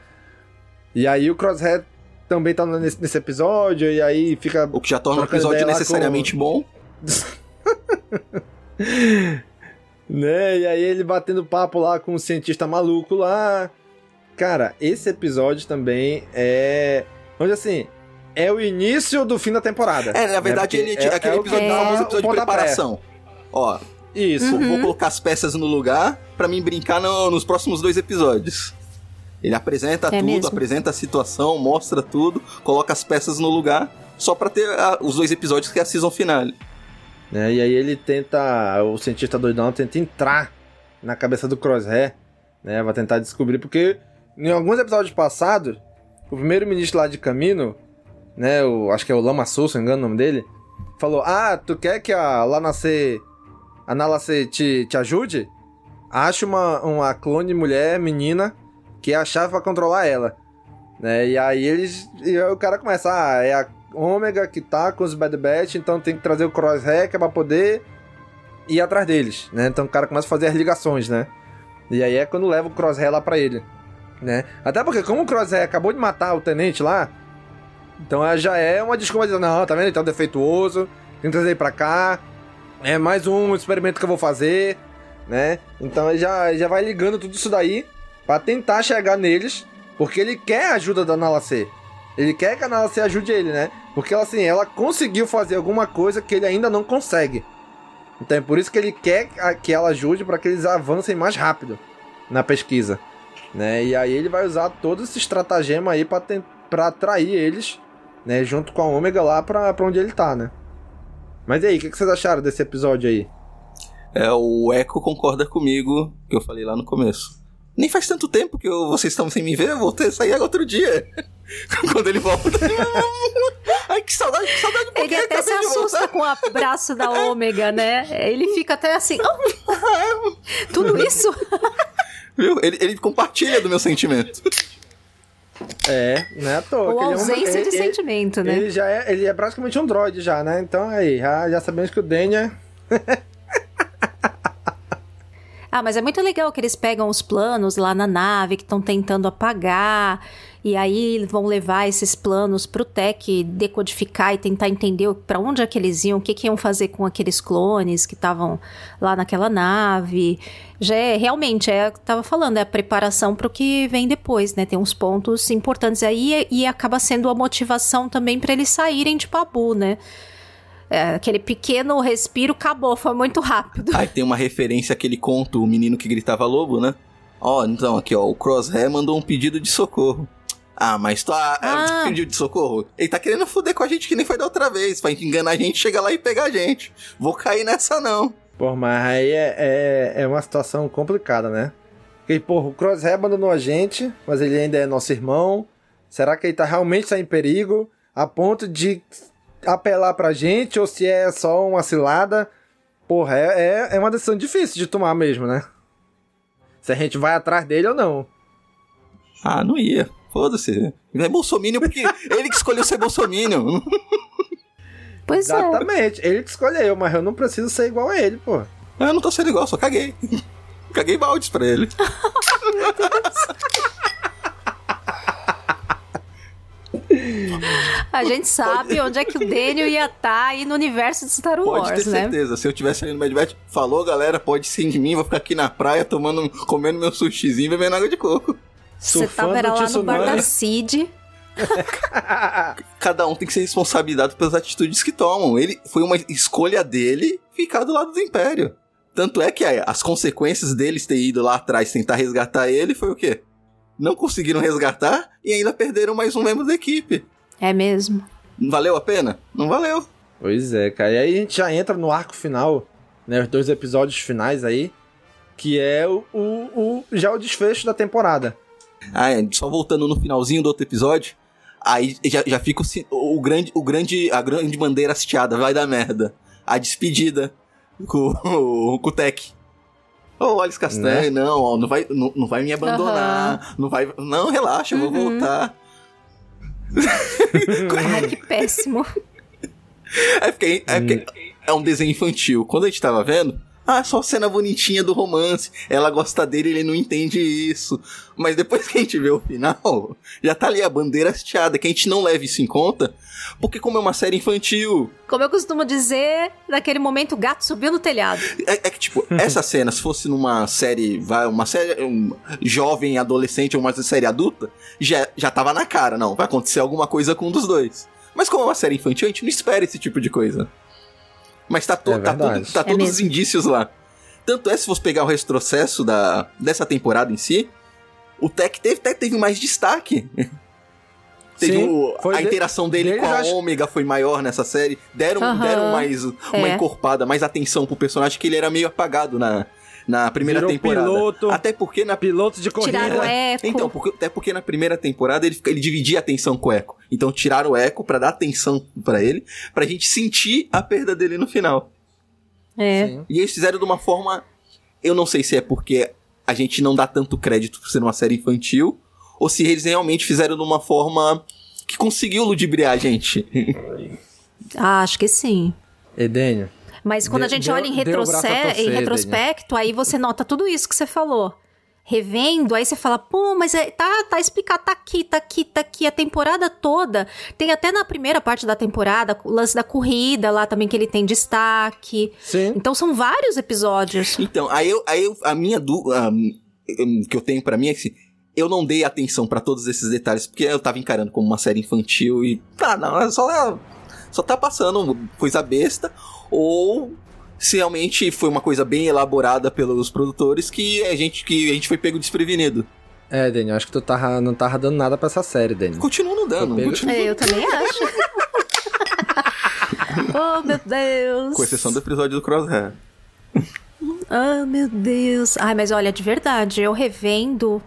A: E aí o Crosshair também tá nesse, nesse episódio, e aí fica.
C: O que já torna o episódio necessariamente bom.
A: né? E aí ele batendo papo lá com o cientista maluco lá. Cara, esse episódio também é. Onde assim. É o início do fim da temporada.
C: É, na verdade,
A: né?
C: ele é, aquele
A: que
C: episódio,
A: dá
C: famoso
A: o
C: episódio de preparação. Ó,
A: Isso.
C: vou- vou colocar as peças no lugar pra mim brincar no- nos próximos dois episódios. Ele apresenta
B: É
C: tudo,
B: mesmo?
C: apresenta a situação, mostra tudo, coloca as peças no lugar, só pra ter a- os dois episódios que é a season finale.
A: né? E aí ele tenta, o cientista doidão tenta entrar na cabeça do Crosshair, né? Vai tentar descobrir, porque em alguns episódios passados, o primeiro-ministro lá de Camino, né? O, acho que é o Lama Sul, se não me engano o nome dele, falou: Ah, tu quer que a Lanacê, a Nalacê te, te ajude? Acha uma, uma clone mulher, menina, que é a chave pra controlar ela. Né? E aí eles. E aí o cara começa, ah, é a Ômega que tá com os Bad Batch, então tem que trazer o é pra poder ir atrás deles, né? Então o cara começa a fazer as ligações, né? E aí é quando leva o Crosshair lá pra ele, né? Até porque como o Crosshair acabou de matar o tenente lá, então já é uma desculpa de não, tá vendo? Ele tá defeituoso, tem que trazer ele pra cá, é mais um experimento que eu vou fazer, né? Então já, já vai ligando tudo isso daí pra tentar chegar neles, porque ele quer a ajuda da Nalacê. Ele quer que a Nalacê ajude ele, né? Porque assim, ela conseguiu fazer alguma coisa que ele ainda não consegue. Então é por isso que ele quer que ela ajude para que eles avancem mais rápido na pesquisa, né? E aí ele vai usar todo esse estratagema aí para para atrair eles, né, junto com a Ômega lá para onde ele tá, né? Mas e aí, o que, que vocês acharam desse episódio aí?
C: É, o Echo concorda comigo, que eu falei lá no começo. Nem faz tanto tempo que eu, vocês estão sem me ver, eu voltei a sair outro dia. Quando ele volta. Ai, que saudade, que saudade
B: Ele até se assusta com o abraço da ômega, né? Ele fica até assim. Oh, tudo isso?
C: Viu? Ele, ele compartilha do meu sentimento.
A: É, não é à toa.
B: Ou ausência
A: é um,
B: de
A: ele,
B: sentimento, né?
A: Ele já é, ele é praticamente um droid já, né? Então aí, já, já sabemos que o Daniel
B: Ah, mas é muito legal que eles pegam os planos lá na nave que estão tentando apagar. E aí vão levar esses planos pro Tech decodificar e tentar entender para onde é que eles iam, o que, que iam fazer com aqueles clones que estavam lá naquela nave. Já é realmente, é, tava falando, é a preparação para o que vem depois, né? Tem uns pontos importantes aí e, e acaba sendo a motivação também para eles saírem de Pabu, né? É, aquele pequeno respiro acabou, foi muito rápido.
C: Aí tem uma referência àquele conto, o menino que gritava lobo, né? Ó, então aqui, ó, o Crosshair mandou um pedido de socorro. Ah, mas tu ah, ah. pedido de socorro? Ele tá querendo foder com a gente que nem foi da outra vez. Pra enganar a gente, chega lá e pegar a gente. Vou cair nessa não.
A: Pô, mas aí é, é, é uma situação complicada, né? Porque, porra, o Crosshair abandonou a gente, mas ele ainda é nosso irmão. Será que ele tá realmente em perigo? A ponto de apelar pra gente ou se é só uma cilada. Porra, é, é, é uma decisão difícil de tomar mesmo, né? Se a gente vai atrás dele ou não.
C: Ah, não ia. Foda-se. É bolsominion porque ele que escolheu ser bolsominion.
B: Pois
A: Exatamente. é. Exatamente. Ele que escolheu, mas eu não preciso ser igual a ele, pô.
C: Eu não tô sendo igual, só caguei. caguei baldes pra ele. Meu Deus.
B: A gente sabe Pode... onde é que o Daniel ia estar tá aí no universo de Star Wars,
C: Pode ter
B: né?
C: certeza. Se eu tivesse ali no Mad Max, falou, galera, pode sim de mim, vou ficar aqui na praia tomando, comendo meu sushizinho e bebendo água de coco.
B: Você tava lá no bar da Cid.
C: Cada um tem que ser responsabilizado pelas atitudes que tomam. Ele foi uma escolha dele ficar do lado do Império. Tanto é que as consequências deles ter ido lá atrás tentar resgatar ele foi o quê? Não conseguiram resgatar e ainda perderam mais um membro da equipe.
B: É mesmo.
C: Valeu a pena? Não valeu.
A: Pois é, cara. E aí a gente já entra no arco final, né? Os dois episódios finais aí, que é o, o, o já o desfecho da temporada.
C: Ah, é, só voltando no finalzinho do outro episódio, aí já, já fica o, o, grande, o grande, a grande bandeira hasteada, vai dar merda. A despedida com, com o Tech. Ô, oh, Alice Castanho, né? não, ó, não vai, não, não vai me abandonar, uhum. não vai, não, relaxa, eu vou uhum. voltar.
B: Ai, que péssimo.
C: É porque, é porque é um desenho infantil. Quando a gente tava vendo, ah, só cena bonitinha do romance. Ela gosta dele, ele não entende isso. Mas depois que a gente vê o final, já tá ali a bandeira hasteada, que a gente não leva isso em conta, porque como é uma série infantil.
B: Como eu costumo dizer, naquele momento o gato subiu no telhado.
C: É, é que, tipo, essa cena, se fosse numa série, vai, uma série um, jovem, adolescente ou uma série adulta, já, já tava na cara, não, vai acontecer alguma coisa com um dos dois. Mas como é uma série infantil, a gente não espera esse tipo de coisa. Mas tá, to, é tá, tudo, tá é todos os indícios lá. Tanto é, se você pegar o retrocesso da, dessa temporada em si, o Tech teve, até teve mais destaque. Teve Sim, o, a de, interação dele com a acho... Ômega foi maior nessa série. Deram, uhum, deram mais uma é. encorpada, mais atenção pro personagem, que ele era meio apagado na, na primeira Virou temporada.
A: Piloto,
C: até porque na
A: piloto de corrida.
B: Tiraram o Eco.
C: Então, porque, até porque na primeira temporada ele, ele dividia a atenção com o Eco. Então tiraram o Eco para dar atenção para ele, pra gente sentir a perda dele no final.
B: É. Sim.
C: E eles fizeram de uma forma, eu não sei se é porque a gente não dá tanto crédito por ser uma série infantil, ou se eles realmente fizeram de uma forma que conseguiu ludibriar a gente.
B: ah, acho que sim.
A: Edênio,
B: mas quando de, a gente deu, olha em, retroce em retrospecto, aí você nota tudo isso que você falou. revendo, aí você fala, pô, mas é, tá, tá explicado, tá aqui, tá aqui, tá aqui, a temporada toda. Tem até na primeira parte da temporada, o lance da corrida lá também, que ele tem destaque.
A: Sim.
B: Então são vários episódios.
C: Então, aí, eu, aí eu, a minha dúvida que eu tenho para mim é que eu não dei atenção para todos esses detalhes, porque eu tava encarando como uma série infantil e. Tá, não, é só, só tá passando coisa besta, ou se realmente foi uma coisa bem elaborada pelos produtores que a gente, que a gente foi pego desprevenido.
A: É, Daniel, acho que tu tava, não tava dando nada pra essa série, Daniel.
C: Continua não dando.
A: Pego...
C: Continua...
B: É, eu também acho. oh, meu Deus.
C: Com exceção do episódio do Crosshair.
B: Ah, oh, meu Deus. Ai, mas olha, de verdade, eu revendo,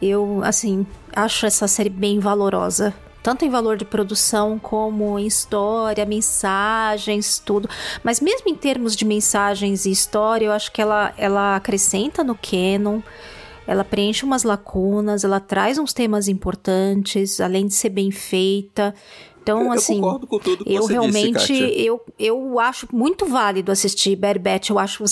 B: eu, assim, acho essa série bem valorosa tanto em valor de produção como em história, mensagens, tudo. Mas mesmo em termos de mensagens e história, eu acho que ela, ela acrescenta no canon. Ela preenche umas lacunas, ela traz uns temas importantes, além de ser bem feita. Então,
C: eu,
B: assim,
C: eu concordo com tudo que
B: eu
C: você
B: realmente
C: disse,
B: eu, eu acho muito válido assistir Bad Batch. Eu acho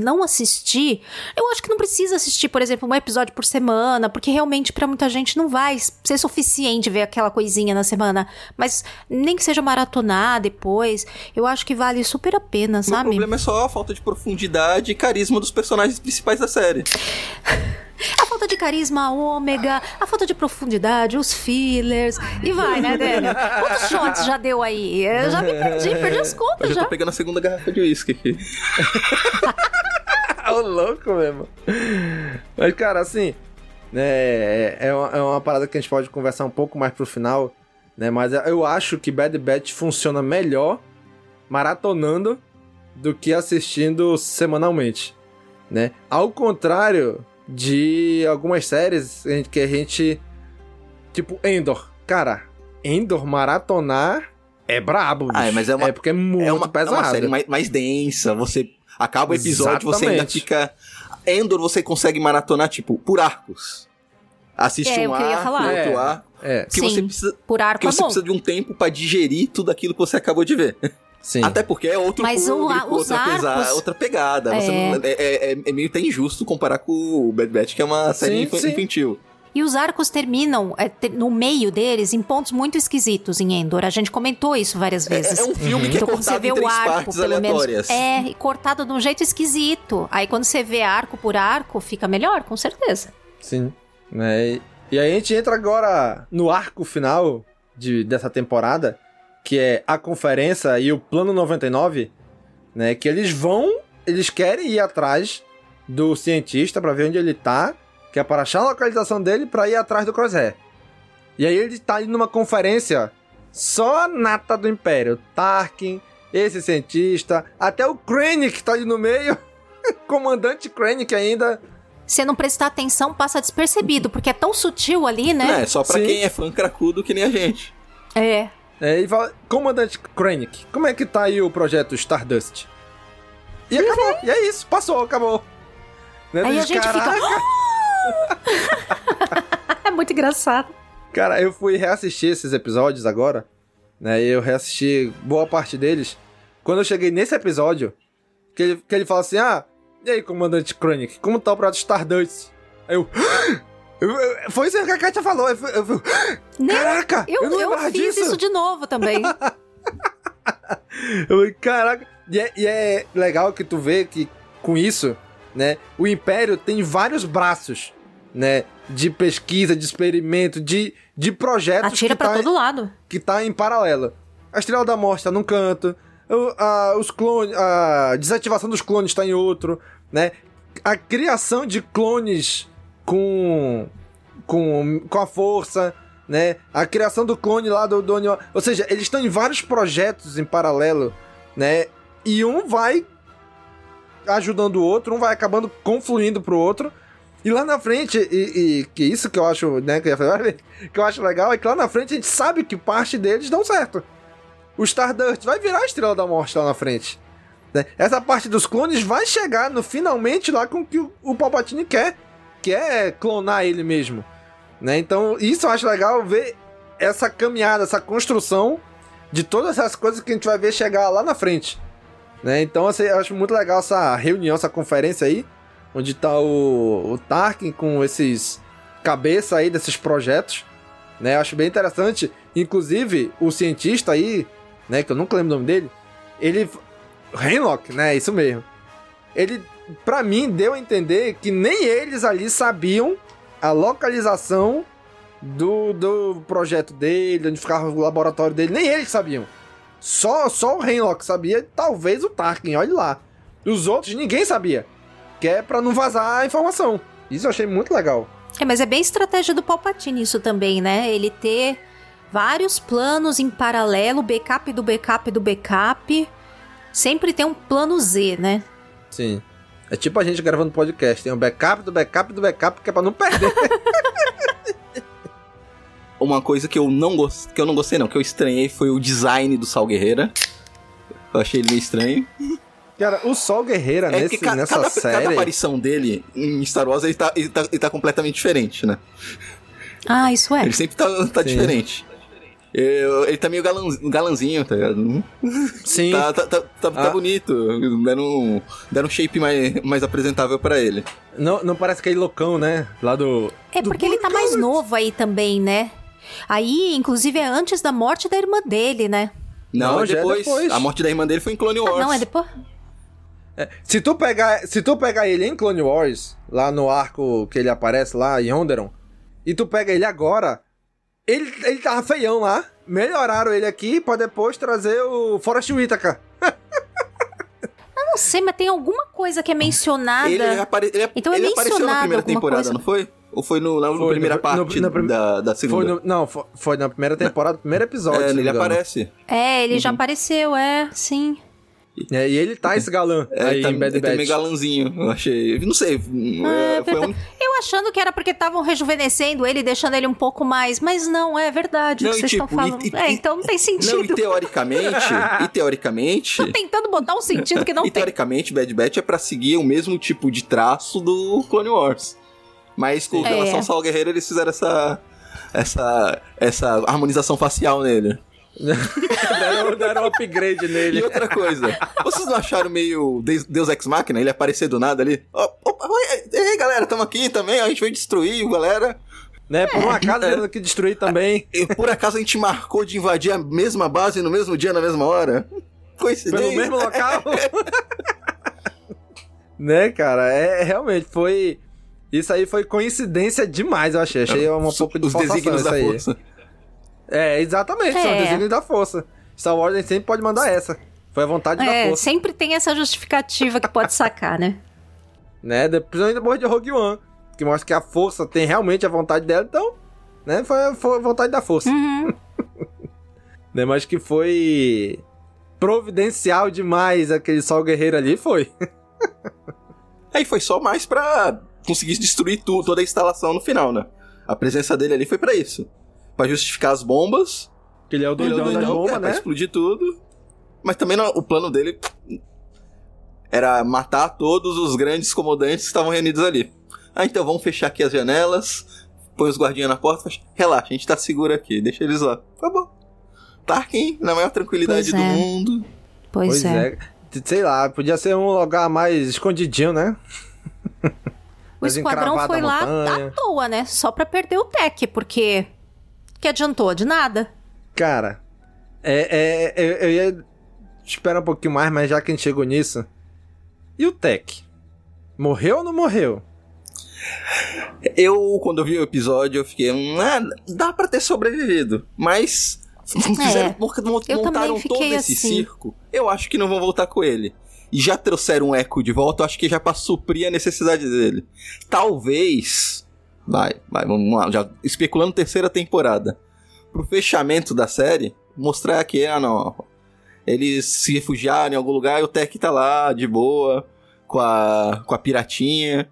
B: não assistir, eu acho que não precisa assistir, por exemplo, um episódio por semana, porque realmente para muita gente não vai ser suficiente ver aquela coisinha na semana, mas nem que seja maratonar depois, eu acho que vale super a pena, sabe?
C: O problema é só a falta de profundidade e carisma dos personagens principais da série.
B: A falta de carisma ômega, a falta de profundidade, os fillers, e vai, né, Daniel? Quantos shots já deu aí? Eu já me perdi, perdi as contas
C: Eu
B: já.
C: já tô pegando a segunda garrafa de uísque aqui.
A: Ô, louco mesmo. Mas, cara, assim, é, é, uma, é uma parada que a gente pode conversar um pouco mais pro final, né? Mas eu acho que Bad Batch funciona melhor maratonando do que assistindo semanalmente, né? Ao contrário de algumas séries que a gente. Tipo, Endor. Cara, Endor maratonar é brabo.
C: Ah, mas é uma.
A: É porque é muito
C: é uma,
A: pesado.
C: É uma série mais, mais densa. Você acaba o episódio,
A: Exatamente.
C: você ainda fica. Endor você consegue maratonar, tipo, por arcos. Assiste
B: É,
C: um
B: o que eu ia
C: arco,
B: falar.
C: outro
A: É,
C: arco.
A: é.
C: Que
B: Sim,
C: você precisa.
B: por arco
C: Que
B: é
C: você
B: bom.
C: precisa de um tempo pra digerir tudo aquilo que você acabou de ver.
A: Sim.
C: Até porque é outro
B: Mas o-
C: público,
B: os
C: outra, pesa-
B: arcos-
C: outra pegada. Você
B: É.
C: não- é, é- é- é meio até injusto comparar com o Bad Batch, que é uma série
A: Sim,
C: infa-
A: sim.
C: infantil.
B: E os arcos terminam é, te- no meio deles em pontos muito esquisitos em Endor. A gente comentou isso várias vezes.
C: É um filme que é
B: Então, você
C: cortado
B: vê
C: em
B: o
C: três
B: arco,
C: partes
B: pelo menos.
C: aleatórias.
B: É, e cortado de um jeito esquisito. Aí quando você vê arco por arco, fica melhor, com certeza.
A: Sim. Né? E aí a gente entra agora no arco final de, dessa temporada, que é a conferência e o Plano 99, né? Que eles vão, eles querem ir atrás do cientista pra ver onde ele tá, que é para achar a localização dele pra ir atrás do Crosshair. E aí ele tá ali numa conferência só a nata do Império. Tarkin, esse cientista, até o Krennic tá ali no meio. Comandante Krennic ainda.
B: Se não prestar atenção, passa despercebido, porque é tão sutil ali, né?
C: É, só pra
A: Sim.
C: quem é fã cracudo que nem a gente.
B: É.
A: É, e fala, Comandante Krennic, como é que tá aí o projeto Stardust? E acabou, e é isso, passou, acabou. Né,
B: Aí a
A: diz,
B: gente
A: "Caraca."
B: fica. é muito engraçado.
A: Cara, eu fui reassistir esses episódios agora, né? E eu reassisti boa parte deles. Quando eu cheguei nesse episódio, que ele, que ele fala assim: Ah, e aí, comandante Krennic, como tá o projeto Stardust? Aí eu. foi isso que a Katia falou. Eu, eu? Caraca!
B: Eu,
A: eu
B: eu fiz
A: disso.
B: isso de novo também.
A: Eu caraca. E é, e é legal que tu vê que com isso, né, o Império tem vários braços, né, de pesquisa, de experimento, de, de projetos
B: Atira pra
A: tá,
B: todo lado.
A: que tá em paralelo. A Estrela da Morte tá num canto, o- a, os clones, a desativação dos clones tá em outro, né? A criação de clones com com, com a força, né? A criação do clone lá do, do Onion- Ou seja, eles estão em vários projetos em paralelo, né? E um vai ajudando o outro, um vai acabando confluindo pro outro. E lá na frente, e, e que isso que eu acho, né, que eu, acho legal é que lá na frente a gente sabe que parte deles dão certo. O Stardust vai virar a Estrela da Morte lá na frente. né? Essa parte dos clones vai chegar no finalmente lá com o que o Palpatine quer, que é clonar ele mesmo. Né? Então, isso eu acho legal ver essa caminhada, essa construção de todas essas coisas que a gente vai ver chegar lá na frente. Né? Então, assim, eu acho muito legal essa reunião, essa conferência aí, onde tá o, o Tarkin com esses cabeça aí desses projetos, né? Eu acho bem interessante. Inclusive, o cientista aí, né, que eu nunca lembro o nome dele, ele Henlock, né? Isso mesmo. Ele para mim deu a entender que nem eles ali sabiam a localização do, do projeto dele, onde ficava o laboratório dele, nem eles sabiam. Só, só o Henlock sabia, talvez o Tarkin, olhe lá. Os outros ninguém sabia. Que é pra não vazar a informação. Isso eu achei muito legal.
B: É, mas é bem estratégia do Palpatine isso também, né? Ele ter vários planos em paralelo, backup do backup do backup. Sempre tem um plano Z, né?
A: Sim. É tipo a gente gravando podcast, tem um backup do backup do backup que é pra não perder.
C: Uma coisa que eu não gostei, que eu não gostei não, que eu estranhei foi o design do Sal Guerreira. Eu achei ele meio estranho.
A: Cara, o Sol Guerreira
C: É
A: nesse,
C: que ca-
A: nessa
C: cada,
A: série.
C: cada aparição dele em Star Wars ele tá, ele tá, ele tá completamente diferente, né?
B: Ah, isso é.
C: Ele sempre tá, tá diferente. Eu- ele tá meio galan, galanzinho, tá ligado?
A: Sim.
C: Tá, tá, tá, tá- tá
A: Ah.
C: bonito. Deram um, deram um shape mais, mais apresentável pra ele.
A: Não, não parece aquele loucão, né? Lá do.
B: É porque ele tá mais novo aí também, né? Aí, inclusive, é antes da morte da irmã dele, né?
C: Não,
A: Não,
C: é
A: é
C: depois.
A: depois.
C: A morte da irmã dele foi em Clone Wars.
B: Ah, não, é depois.
A: Se tu pegar, se tu pegar ele em Clone Wars, lá no arco que ele aparece lá em Onderon, e tu pega ele agora, ele, ele tava feião lá. Melhoraram ele aqui pra depois trazer o Forrest Whitaker.
B: Eu não sei, mas tem alguma coisa que é mencionada.
C: Ele, apare... ele,
B: Então é
C: ele apareceu na primeira temporada,
B: coisa.
C: não foi? Ou foi no, na
A: Foi
C: primeira
A: no-
C: parte
A: no- na prim-
C: da, da
A: Foi
C: segunda?
A: no- não, foi, foi na primeira temporada, primeiro episódio.
C: É, ele
A: engano.
C: aparece.
B: É, ele já
C: Uhum.
B: apareceu, é, sim.
A: É, e ele tá esse galã
C: É,
A: aí
C: ele tá,
A: em Bad
C: ele tá
A: Batch.
C: meio galanzinho. Eu achei. Não sei.
B: Ah,
C: é, um...
B: Eu achando que era porque estavam rejuvenescendo ele, deixando ele um pouco mais. Mas não, é verdade o
C: Não,
B: que
C: e
B: vocês
C: tipo,
B: estão falando.
C: e- e-
B: é, então não tem sentido.
C: Não, e teoricamente. e teoricamente.
B: Tô tentando botar um sentido que não
C: e
B: tem.
C: teoricamente, Bad Batch é pra seguir o mesmo tipo de traço do Clone Wars. Mas com
B: É.
C: relação ao Sal Guerreiro, eles fizeram essa. Essa, essa harmonização facial nele.
A: Deram, deram um upgrade
C: E
A: nele.
C: outra coisa, vocês não acharam meio Deus Ex Machina? Ele aparecer do nada ali? Opa, oi, ei galera, tamo aqui também, a gente veio destruir, galera.
A: Né? Por um acaso tendo que destruir também.
C: E por acaso a gente marcou de invadir a mesma base no mesmo dia, na mesma hora? Coincidência.
A: Pelo mesmo local. né, cara? É realmente foi. Isso aí foi coincidência demais, eu achei. Achei uma
C: Os-
A: pouco de
C: Os desígnios da
A: aí.
C: força.
A: É, exatamente, são
B: É.
A: desígnios da força. Star Wars sempre pode mandar essa. Foi a vontade da
B: É,
A: força.
B: sempre tem essa justificativa que pode sacar, né?
A: Né? Depois de Rogue One. Que mostra que a força tem realmente a vontade dela, então. Né? Foi, foi a vontade da força.
B: Uhum.
A: né? Mas que foi providencial demais aquele Sol Guerreiro ali, foi.
C: Aí foi só mais pra conseguir destruir tudo, toda a instalação no final, né? A presença dele ali foi pra isso. Pra justificar as bombas.
A: Que ele é o
C: Ele é o
A: doidão
C: doidão,
A: bombas,
C: é, pra
A: né?
C: explodir tudo. Mas também não- o plano dele era matar todos os grandes comandantes que estavam reunidos ali. Ah, então vamos fechar aqui as janelas, põe os guardinhas na porta, fecha. relaxa, a gente tá seguro aqui, deixa eles lá. Tá bom. Tarkin, na maior tranquilidade
B: Pois
C: do
B: é.
C: mundo.
B: Pois, é.
A: Sei lá, podia ser um lugar mais escondidinho, né?
B: O
A: Mais
B: esquadrão foi lá à toa, né? Só pra perder o tech, porque. Que adiantou? De nada.
A: Cara, é, é, eu, eu ia esperar um pouquinho mais, mas já que a gente chegou nisso. E o Tech? Morreu ou não morreu?
C: Eu, quando eu vi o episódio, eu fiquei, ah, dá pra ter sobrevivido. Mas fizeram,
B: É. eu
C: montaram todo esse
B: assim.
C: circo. Eu acho que não vão voltar com ele. E já trouxeram um eco de volta, eu acho que já pra suprir a necessidade dele. Talvez. Vai, vai, vamos lá. Já especulando terceira temporada. Pro fechamento da série, mostrar que, ah, não. Eles se refugiaram em algum lugar e o Tech tá lá, de boa, com a, com a piratinha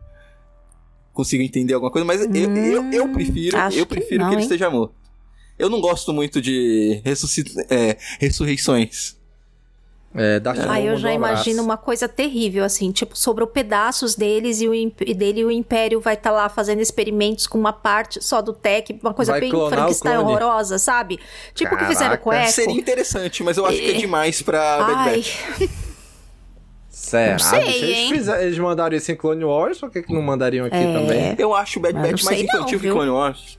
C: consigo entender alguma coisa, mas eu, eu, eu prefiro,
B: Hum, acho
C: eu
B: que
C: prefiro
B: não,
C: que ele
B: hein?
C: esteja morto. Eu não gosto muito de ressuscit é, ressurreições.
A: É,
B: Ah, eu já imagino uma coisa terrível, assim, tipo, sobrou pedaços deles e, o, e dele e o Império vai estar lá fazendo experimentos com uma parte só do Tech, uma coisa
A: Vai
B: bem Frankenstein horrorosa, sabe? Tipo o que fizeram com o
A: Caraca.
B: Echo.
C: Seria interessante, mas eu acho que é demais pra Bad
B: Ai,
C: Batch.
A: Será?
B: Não sei,
A: bicho? eles,
B: hein?
A: fizeram- eles mandaram isso em Clone Wars, por que, que não mandariam aqui
B: É.
A: também?
C: Eu acho o Bad Batch mais
B: sei não,
C: infantil que? Clone Wars.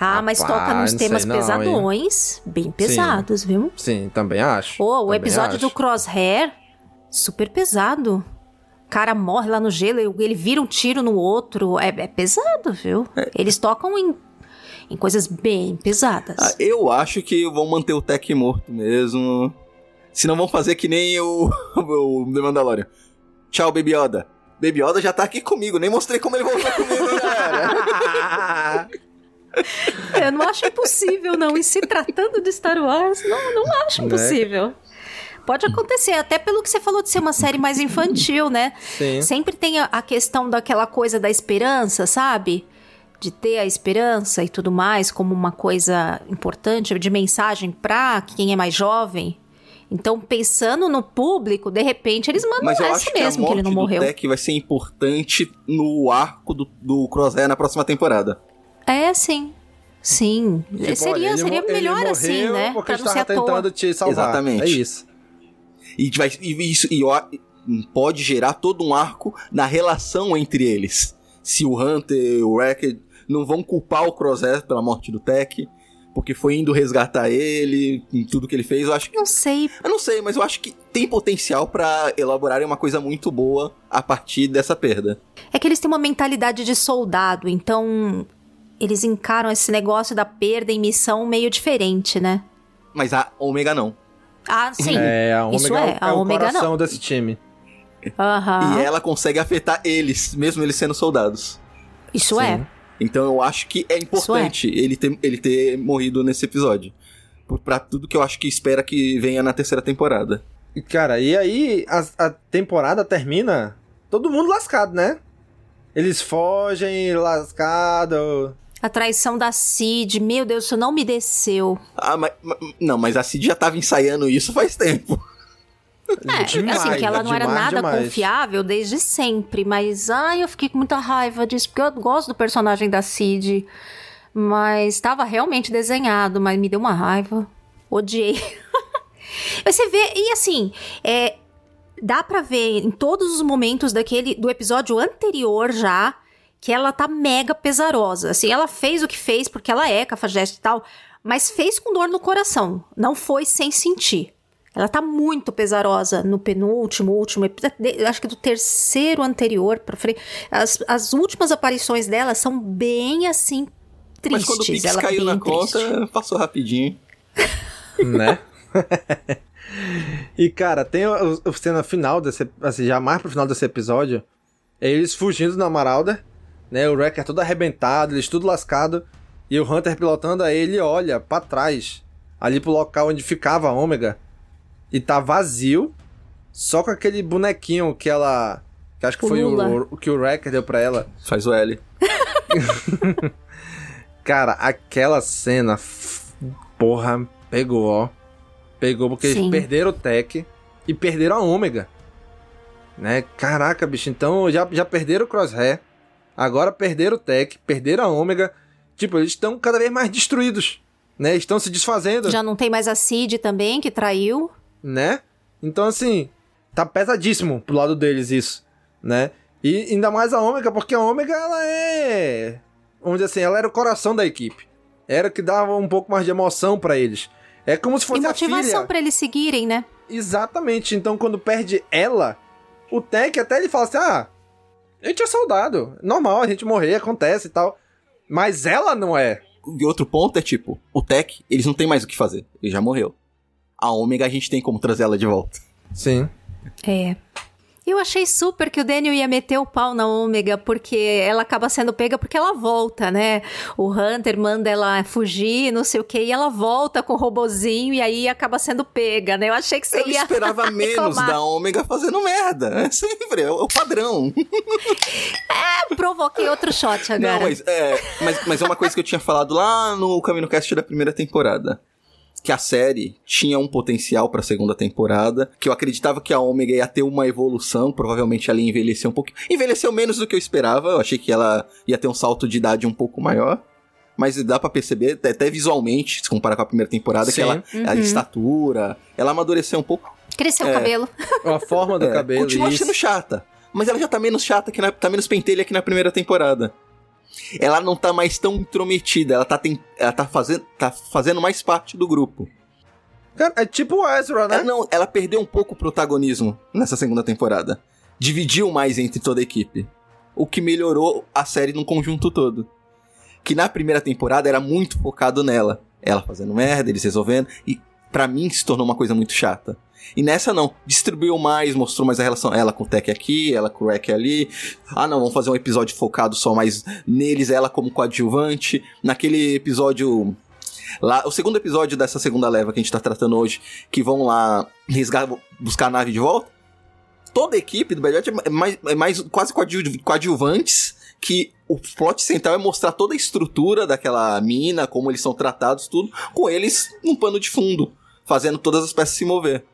B: Ah, mas
A: Rapaz,
B: toca nos temas
A: não, hein?
B: pesadões, bem pesados, viu?
A: Sim, também acho.
B: Pô, o episódio
A: acho.
B: do Crosshair, super pesado. O cara morre lá no gelo, ele vira um tiro no outro. É, é pesado, viu? Eles tocam em, em coisas bem pesadas.
C: Ah, eu acho que vão manter o Tech morto mesmo. Senão vão fazer que nem o, o The Mandalorian. Tchau, Baby Yoda. Baby Yoda já tá aqui comigo, nem mostrei como ele voltou comigo, galera.
B: Eu não acho impossível, não. E se tratando de Star Wars, não, não acho
A: Né?
B: impossível. Pode acontecer, até pelo que você falou de ser uma série mais infantil, né?
A: Sim.
B: Sempre tem a, questão daquela coisa da esperança, sabe? De ter a esperança e tudo mais como uma coisa importante, de mensagem pra quem é mais jovem. Então, pensando no público, de repente eles mandam
C: Mas eu
B: essa
C: acho que a
B: mesmo, que ele
C: morte
B: não
C: do
B: morreu.
C: Tech vai ser importante no arco do, do Crosshair na próxima temporada.
B: É, sim. Sim.
A: Tipo,
B: seria
A: ele
B: seria melhor assim, né?
A: Porque
B: Pra não ser
A: tentando te salvar.
C: Exatamente.
A: É isso.
C: E, vai, e isso e, ó, pode gerar todo um arco na relação entre eles. Se o Hunter e o Wrecked não vão culpar o Crosshair pela morte do Tech, porque foi indo resgatar ele, em tudo que ele fez, eu acho que...
B: Não sei.
C: Eu não sei, mas eu acho que tem potencial pra elaborarem uma coisa muito boa a partir dessa perda.
B: É que eles têm uma mentalidade de soldado, então eles encaram esse negócio da perda em missão meio diferente, né?
C: Mas a Omega não.
B: Ah, sim.
A: É, a
B: Isso
A: Ômega
B: é,
A: é,
B: a
A: o
B: Ômega
A: coração
B: não.
A: desse time.
B: Aham.
C: E ela consegue afetar eles, mesmo eles sendo soldados.
B: Isso é.
C: Então eu acho que é importante ele, ter, ele ter morrido nesse episódio. Pra tudo que eu acho que espera que venha na terceira temporada.
A: E, Cara, e aí a, a temporada termina todo mundo lascado, né? Eles fogem lascado.
B: A traição da Cid, meu Deus, isso não me desceu.
C: Ah, mas, ma- não, mas a Cid já tava ensaiando isso faz tempo.
B: É,
A: Demais,
B: assim, que ela não era
A: demais,
B: nada
A: demais.
B: confiável desde sempre, mas ai, eu fiquei com muita raiva disso, porque eu gosto do personagem da Cid. Mas estava realmente desenhado, mas me deu uma raiva. Odiei. Mas Você vê, e assim, é, dá pra ver em todos os momentos daquele do episódio anterior já que ela tá mega pesarosa. Assim, ela fez o que fez porque ela é cafajeste e tal, mas fez com dor no coração. Não foi sem sentir. Ela tá muito pesarosa no penúltimo, último episódio. Acho que do terceiro anterior pra frente. As, as últimas aparições dela são bem assim
C: mas
B: tristes.
C: quando o Pix
B: ela
C: caiu na
B: triste.
C: conta, passou rapidinho.
A: né? e cara, tem a, a cena final desse, assim, já mais pro final desse episódio, é eles fugindo na Marauder, né? O Wrecker todo arrebentado, eles tudo lascado, e o Hunter pilotando aí, ele olha pra trás, ali pro local onde ficava a Ômega, e tá vazio, só com aquele bonequinho que ela, que acho que
B: O
A: foi o, o que o Wrecker deu pra ela.
C: Faz o L.
A: Cara, aquela cena, porra, pegou, ó. Pegou porque
B: Sim.
A: eles perderam o Tech e perderam a Ômega. Né? Caraca, bicho, então já, já perderam o Crosshair, agora perderam o Tech, perderam a Ômega. Tipo, eles estão cada vez mais destruídos, né? Estão se desfazendo,
B: Já não tem mais a Cid também, que traiu.
A: né? Então, assim, tá pesadíssimo pro lado deles isso, né? E ainda mais a Ômega, porque a Ômega, ela é... Vamos dizer assim, ela era o coração da equipe. Era o que dava um pouco mais de emoção pra eles. É como se fosse
B: e motivação pra eles seguirem, né?
A: Exatamente. Então, quando perde ela, o Tech até ele fala assim: ah, a gente é soldado. Normal, a gente morrer, acontece e tal. Mas ela não é.
C: E outro ponto é tipo, o Tech, eles não tem mais o que fazer. Ele já morreu. A Ômega a gente tem como trazer ela de volta.
A: Sim.
B: É. Eu achei super que o Daniel ia meter o pau na Ômega, porque ela acaba sendo pega porque ela volta, né? O Hunter manda ela fugir, não sei o que, e ela volta com o robozinho e aí acaba sendo pega, né? Eu achei que você
C: Eu
B: ia.
C: esperava menos da Ômega fazendo merda. É sempre, é o padrão.
B: É, provoquei outro shot agora.
C: Não, mas é, mas, mas é uma coisa que eu tinha falado lá no Camino Cast da primeira temporada. Que a série tinha um potencial pra segunda temporada, que eu acreditava que a Ômega ia ter uma evolução, provavelmente ela ia envelhecer um pouco. Envelheceu menos do que eu esperava, eu achei que ela ia ter um salto de idade um pouco maior. mas dá pra perceber, até- visualmente, se comparar com a primeira temporada, que
A: Sim.
C: ela, a
B: Uhum.
C: estatura, ela amadureceu um pouco.
B: Cresceu o
C: É.
B: cabelo.
A: A forma do
C: É,
A: cabelo.
C: Continua
A: isso.
C: sendo chata. Mas ela já tá menos chata, que na, tá menos pentelha que na primeira temporada. Ela não tá mais tão intrometida, ela tá, tem, ela tá, fazendo, tá fazendo mais parte do grupo.
A: Cara, é tipo o Ezra, né?
C: Ela, não, ela perdeu um pouco o protagonismo nessa segunda temporada. Dividiu mais entre toda a equipe. O que melhorou a série num conjunto todo. Que na primeira temporada era muito focado nela. Ela fazendo merda, eles resolvendo. E pra mim se tornou uma coisa muito chata. E nessa não, distribuiu mais, mostrou mais a relação. Ela com o Tech aqui, ela com o Rek ali. Ah não, vamos fazer um episódio focado só mais neles, ela como coadjuvante. Naquele episódio Lá, o segundo episódio dessa segunda leva que a gente tá tratando hoje, que vão lá resgatar, buscar a nave de volta. Toda a equipe do Bad é mais, é mais quase coadju- coadjuvantes, que o plot central é mostrar toda a estrutura daquela mina, como eles são tratados, tudo, com eles num pano de fundo, fazendo todas as peças se mover.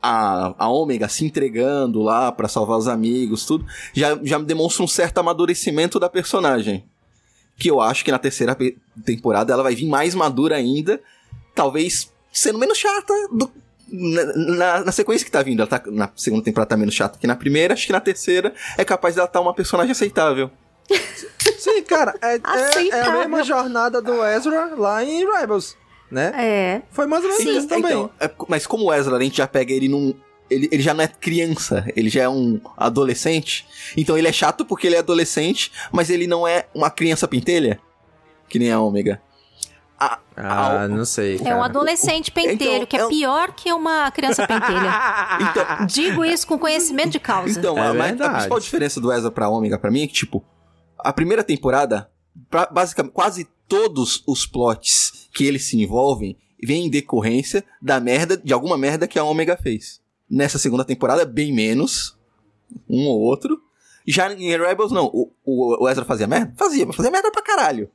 C: A, a Ômega se entregando lá pra salvar os amigos, tudo, já, já demonstra um certo amadurecimento da personagem que eu acho que na terceira temporada ela vai vir mais madura ainda, talvez sendo menos chata do- na, na- na sequência que tá vindo. Ela tá, na segunda temporada tá menos chata que na primeira, acho que na terceira é capaz dela estar uma personagem aceitável.
A: Sim, cara, é, é- é, a mesma jornada do Ezra lá em Rebels, né?
B: É.
A: Foi mais ou menos isso também.
C: Então, é- mas como o Ezra, a gente já pega ele num. Ele, ele já não é criança, ele já é um adolescente. Então ele é chato porque ele é adolescente, mas ele não é uma criança pentelha. Que nem a Ômega. A-
A: ah,
C: a-
A: não sei.
B: É um
A: cara.
B: adolescente pentelho,
C: Então,
B: que é
C: é
B: pior que uma criança pentelha.
C: Então,
B: Digo isso com conhecimento de causa.
C: Então,
A: É
C: a, mas a principal diferença do Ezra pra Ômega pra mim é que, tipo, a primeira temporada, pra- basicamente, quase todos os plots que eles se envolvem vêm em decorrência da merda, de alguma merda que a Ômega fez. Nessa segunda temporada, bem menos. Um ou outro. Já em Rebels, não. O, o, o Ezra fazia merda? Fazia, mas fazia merda pra caralho.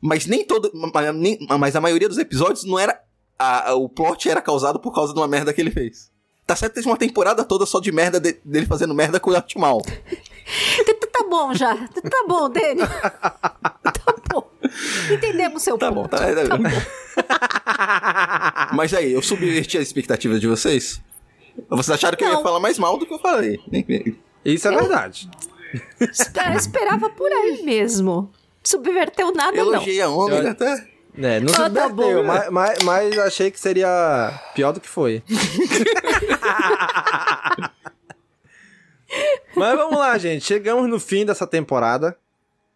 C: Mas nem todo. nem- Mas a maioria dos episódios não era. a- a- o plot era causado por causa de uma merda que ele fez. Tá certo que teve uma temporada toda só de merda de- dele fazendo merda com o Optimal.
B: Tá bom já. Tá bom, Dani. Tá bom. Entendemos seu
C: Tá bom,
B: ponto.
C: tá, tá bom. Mas aí, eu subverti as expectativas de vocês? Vocês acharam que eu ia
B: Não.
C: falar mais mal do que eu falei.
A: Isso é verdade.
B: Eu esperava por aí mesmo. Subverteu nada, não.
C: Elogiei a Ômega
A: Eu-
C: até.
A: É, não
B: Ah, tá bom.
A: mas, mas, mas achei que seria pior do que foi. mas vamos lá, gente. Chegamos no fim dessa temporada.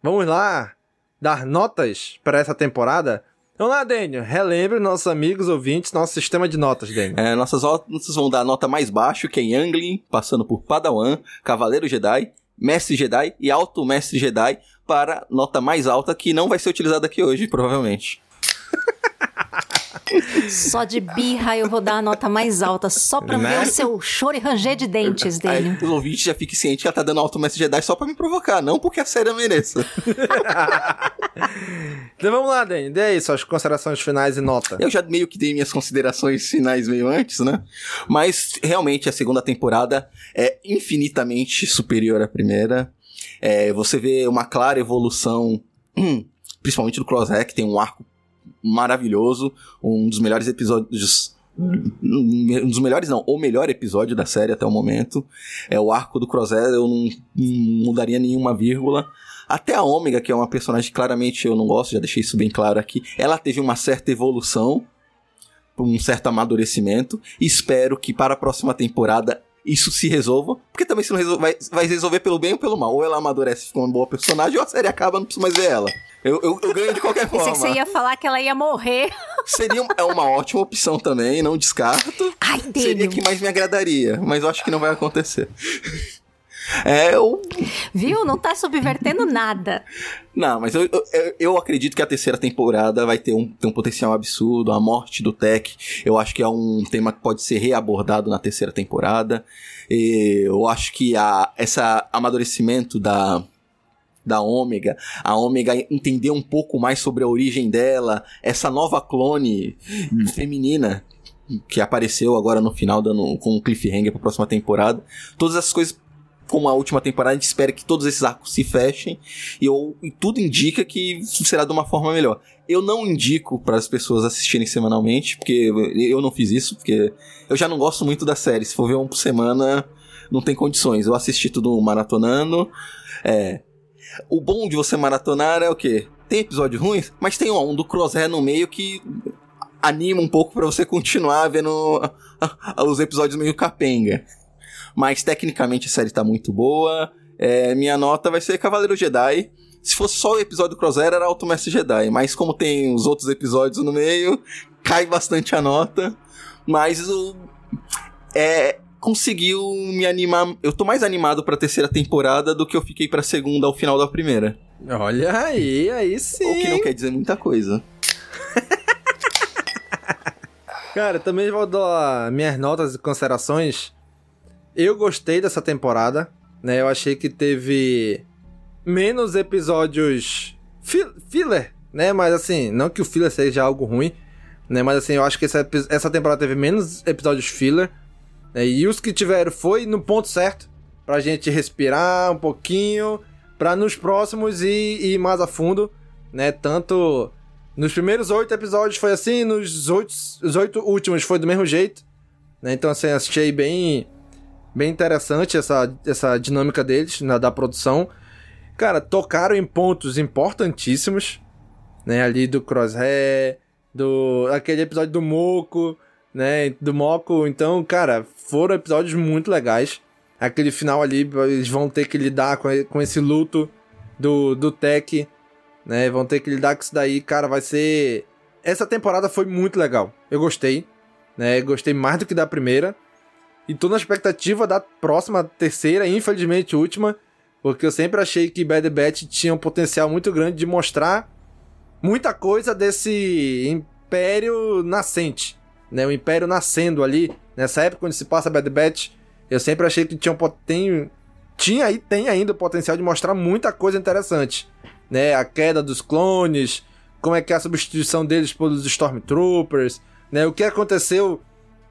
A: Vamos lá dar notas para essa temporada. Vamos lá, Daniel. Relembre nossos amigos ouvintes nosso sistema de notas, Daniel.
C: É, nossas notas vão dar a nota mais baixo, que é Youngling, passando por Padawan, Cavaleiro Jedi, Mestre Jedi e Alto Mestre Jedi, para nota mais alta, que não vai ser utilizada aqui hoje, provavelmente.
B: Só de birra eu vou dar a nota mais alta, só pra
C: Né?
B: ver o seu choro e ranger de dentes,
C: Aí
B: Daniel.
C: os ouvintes já fiquem cientes que ela tá dando Alto Mestre Jedi só pra me provocar, não porque a série mereça.
A: Então vamos lá, Daniel. Dê aí suas considerações finais e nota.
C: Eu já meio que dei minhas considerações finais meio antes, né? Mas realmente a segunda temporada é infinitamente superior à primeira. É, você vê uma clara evolução, principalmente do Crosshair, que tem um arco maravilhoso, um dos melhores episódios. Um dos melhores, não, o melhor episódio da série até o momento. É o arco do Crosshair, eu não, não mudaria nenhuma vírgula. Até a Ômega, que é uma personagem que claramente eu não gosto, já deixei isso bem claro aqui. Ela teve uma certa evolução, um certo amadurecimento. Espero que para a próxima temporada isso se resolva. Porque também se não vai, vai resolver pelo bem ou pelo mal. Ou ela amadurece e fica uma boa personagem, ou a série acaba, não preciso mais ver ela. Eu, eu, eu ganho de qualquer
B: Pensei
C: forma.
B: que você ia falar que ela ia morrer.
C: Seria é uma ótima opção também, não descarto.
B: Ai,
C: Seria
B: Daniel.
C: que mais me agradaria, mas eu acho que não vai acontecer. É, eu.
B: Viu? Não tá subvertendo nada.
C: Não, mas eu, eu, eu acredito que a terceira temporada vai ter um, ter um potencial absurdo. A morte do Tech, eu acho que é um tema que pode ser reabordado na terceira temporada. E eu acho que a, essa amadurecimento da, da Ômega, a Ômega entender um pouco mais sobre a origem dela, essa nova clone feminina que apareceu agora no final dando com um cliffhanger pra próxima temporada. Todas essas coisas como a última temporada, a gente espera que todos esses arcos se fechem e, eu, e tudo indica que será de uma forma melhor. Eu não indico para as pessoas assistirem semanalmente, porque eu não fiz isso, porque eu já não gosto muito da série. Se for ver um por semana, não tem condições. Eu assisti tudo maratonando. É. O bom de você maratonar é o quê? Tem episódios ruins, mas tem um do Crosshair no meio que anima um pouco para você continuar vendo os episódios meio capenga. Mas tecnicamente a série tá muito boa. É, minha nota vai ser Cavaleiro Jedi. Se fosse só o episódio do Crosshair, era Alto Mestre Jedi. Mas como tem os outros episódios no meio, cai bastante a nota. Mas o. É, conseguiu me animar. Eu tô mais animado pra terceira temporada do que eu fiquei pra segunda ao final da primeira.
A: Olha aí, aí sim.
C: O que não quer dizer muita coisa.
A: Cara, também vou dar minhas notas e considerações. Eu gostei dessa temporada, né? Eu achei que teve menos episódios filler, né? Mas assim, não que o filler seja algo ruim, né? Mas assim, eu acho que essa, essa temporada teve menos episódios filler. Né? E os que tiveram foi no ponto certo. Pra gente respirar um pouquinho. Pra nos próximos ir, ir mais a fundo. Né? Tanto nos primeiros oito episódios foi assim. Nos oito, os oito últimos foi do mesmo jeito. Né? Então assim, achei bem, bem interessante essa, essa dinâmica deles, na, da produção. Cara, tocaram em pontos importantíssimos. Né? Ali do Crosshair. Do, aquele episódio do Moco né, do Moco. Então, cara, foram episódios muito legais. Aquele final ali, eles vão ter que lidar com, com esse luto do, do Tech, né? Vão ter que lidar com isso daí, cara, vai ser... Essa temporada foi muito legal. Eu gostei, né? Gostei mais do que da primeira. E tô na expectativa da próxima, terceira, infelizmente última, porque eu sempre achei que Bad Batch tinha um potencial muito grande de mostrar muita coisa desse império nascente, né, o Império nascendo ali, nessa época onde se passa Bad Batch, eu sempre achei que tinha, tem, tinha e tem ainda o potencial de mostrar muita coisa interessante. Né, a queda dos clones, como é que é a substituição deles pelos Stormtroopers, né, o que aconteceu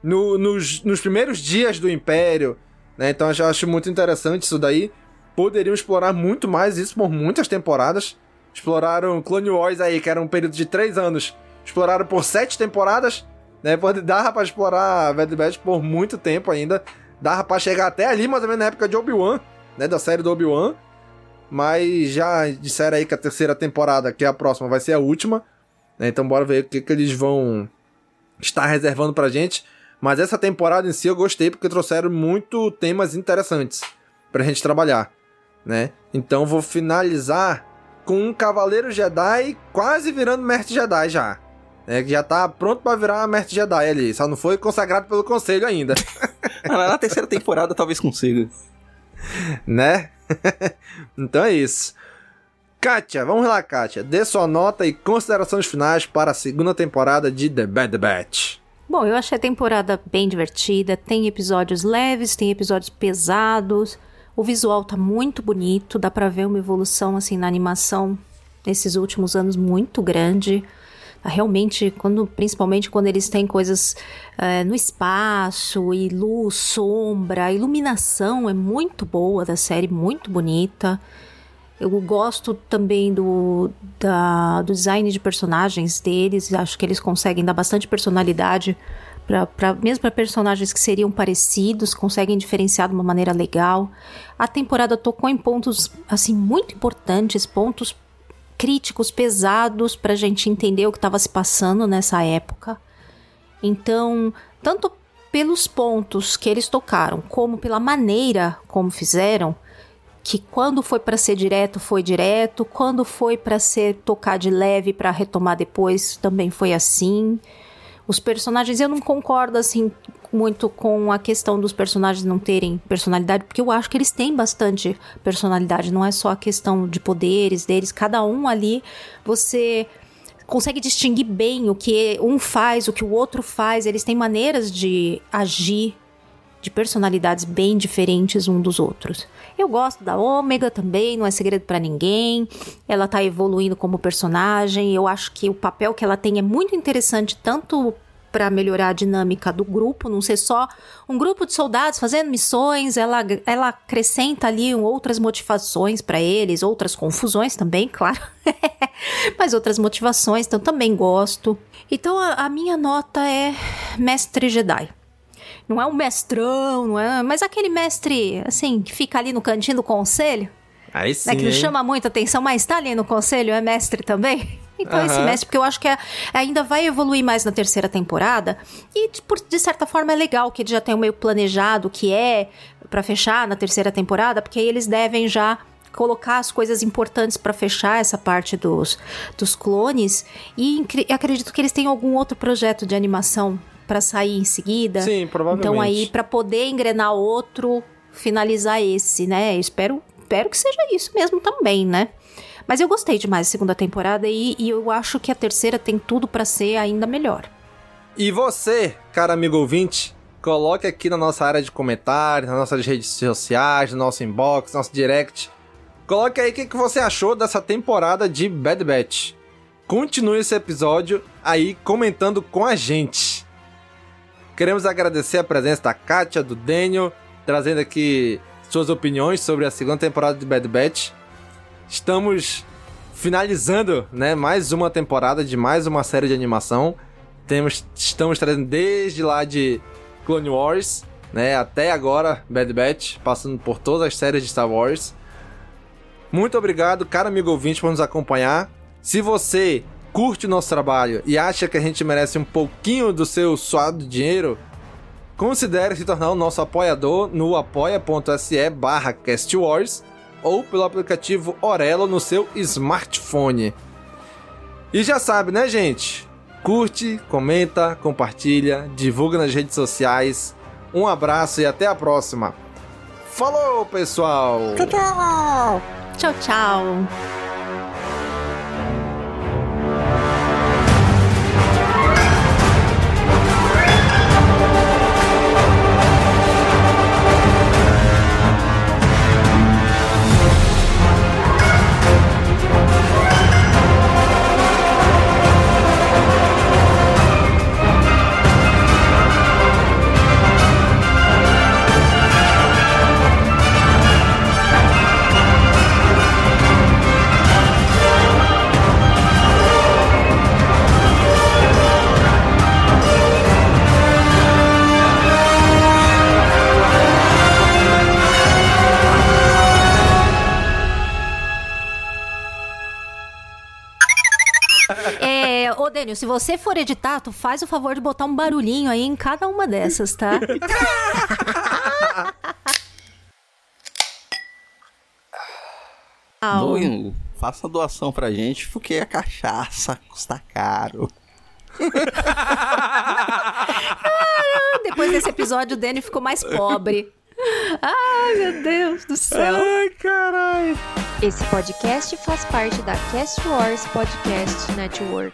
A: no, nos, nos primeiros dias do Império. Né, então eu acho muito interessante isso daí. Poderiam explorar muito mais isso por muitas temporadas. Exploraram Clone Wars aí, que era um período de três anos. Exploraram por sete temporadas né? Pode, dava pra explorar Bad Batch por muito tempo ainda. Dava pra chegar até ali, mais ou menos na época de Obi-Wan, né? Da série do Obi-Wan. Mas já disseram aí que a terceira temporada, que é a próxima, vai ser a última. Né? Então bora ver o que, que eles vão estar reservando pra gente. Mas essa temporada em si eu gostei porque trouxeram muito temas interessantes pra gente trabalhar, né? Então vou finalizar com um Cavaleiro Jedi quase virando Mestre Jedi já. É, que já tá pronto para virar Mestre Jedi ali. Só não foi consagrado pelo conselho ainda.
C: Na terceira temporada talvez consiga.
A: Né? então é isso. Kátia, vamos lá, Kátia. Dê sua nota e considerações finais para a segunda temporada de The Bad Batch.
B: Bom, eu achei a temporada bem divertida. Tem episódios leves, tem episódios pesados. O visual tá muito bonito, dá pra ver uma evolução assim na animação nesses últimos anos muito grande realmente, quando, principalmente quando eles têm coisas é, no espaço e luz, sombra, a iluminação é muito boa da série, muito bonita. Eu gosto também do, da, do design de personagens deles, acho que eles conseguem dar bastante personalidade Pra, pra, mesmo para personagens que seriam parecidos, conseguem diferenciar de uma maneira legal. A temporada tocou em pontos assim muito importantes, pontos críticos pesados para a gente entender o que estava se passando nessa época. Então, tanto pelos pontos que eles tocaram, como pela maneira como fizeram, que quando foi para ser direto foi direto, quando foi para ser tocar de leve para retomar depois também foi assim. Os personagens eu não concordo assim muito com a questão dos personagens não terem personalidade, porque eu acho que eles têm bastante personalidade, não é só a questão de poderes deles, cada um ali você consegue distinguir bem o que um faz, o que o outro faz, eles têm maneiras de agir de personalidades bem diferentes um dos outros. Eu gosto da Ômega também, não é segredo para ninguém. Ela tá evoluindo como personagem. Eu acho que o papel que ela tem é muito interessante tanto para melhorar a dinâmica do grupo, não ser só um grupo de soldados fazendo missões, ela, ela acrescenta ali outras motivações para eles, outras confusões também, claro, mas outras motivações, então também gosto. Então a, a minha nota é Mestre Jedi. Não é um mestrão, não é, mas aquele mestre, assim, que fica ali no cantinho do conselho.
A: Aí sim.
B: Né, que não chama muita atenção, mas tá ali no conselho, é mestre também. Então,
A: Aham.
B: esse mestre, porque eu acho que é- ainda vai evoluir mais na terceira temporada. E, de, por- de certa forma, é legal que ele já um meio planejado, que é pra fechar na terceira temporada, porque aí eles devem já colocar as coisas importantes pra fechar essa parte dos, dos clones. E acredito que eles têm algum outro projeto de animação pra sair em seguida.
A: Sim, provavelmente.
B: Então, aí, pra poder engrenar outro, finalizar esse, né? Espero, espero que seja isso mesmo também, né? Mas eu gostei demais da segunda temporada e, e eu acho que a terceira tem tudo pra ser ainda melhor.
A: E você, cara amigo ouvinte, coloque aqui na nossa área de comentários, nas nossas redes sociais, no nosso inbox, no nosso direct. Coloque aí o que, que você achou dessa temporada de Bad Batch. Continue esse episódio aí comentando com a gente. Queremos agradecer a presença da Kátia, do Daniel, trazendo aqui suas opiniões sobre a segunda temporada de Bad Batch. Estamos finalizando, né, mais uma temporada de mais uma série de animação. Temos, estamos trazendo desde lá de Clone Wars, né, até agora Bad Batch, passando por todas as séries de Star Wars. Muito obrigado, cara amigo ouvinte, por nos acompanhar. Se você curte o nosso trabalho e acha que a gente merece um pouquinho do seu suado dinheiro, considere se tornar o nosso apoiador no apoia.se barra castwars ou pelo aplicativo Orelo no seu smartphone. E já sabe, né, gente? Curte, comenta, compartilha, divulga nas redes sociais. Um abraço e até a próxima. Falou, pessoal!
B: Tchau, tchau. Tchau, É, ô Daniel, se você for editar, tu faz o favor de botar um barulhinho aí em cada uma dessas, tá? Au.
C: Doe- faça doação pra gente, porque a cachaça custa caro.
B: Depois desse episódio, o Danny ficou mais pobre. Ai, meu Deus do céu.
A: Ai, caralho.
G: Esse podcast faz parte da Cast Wars Podcast Network.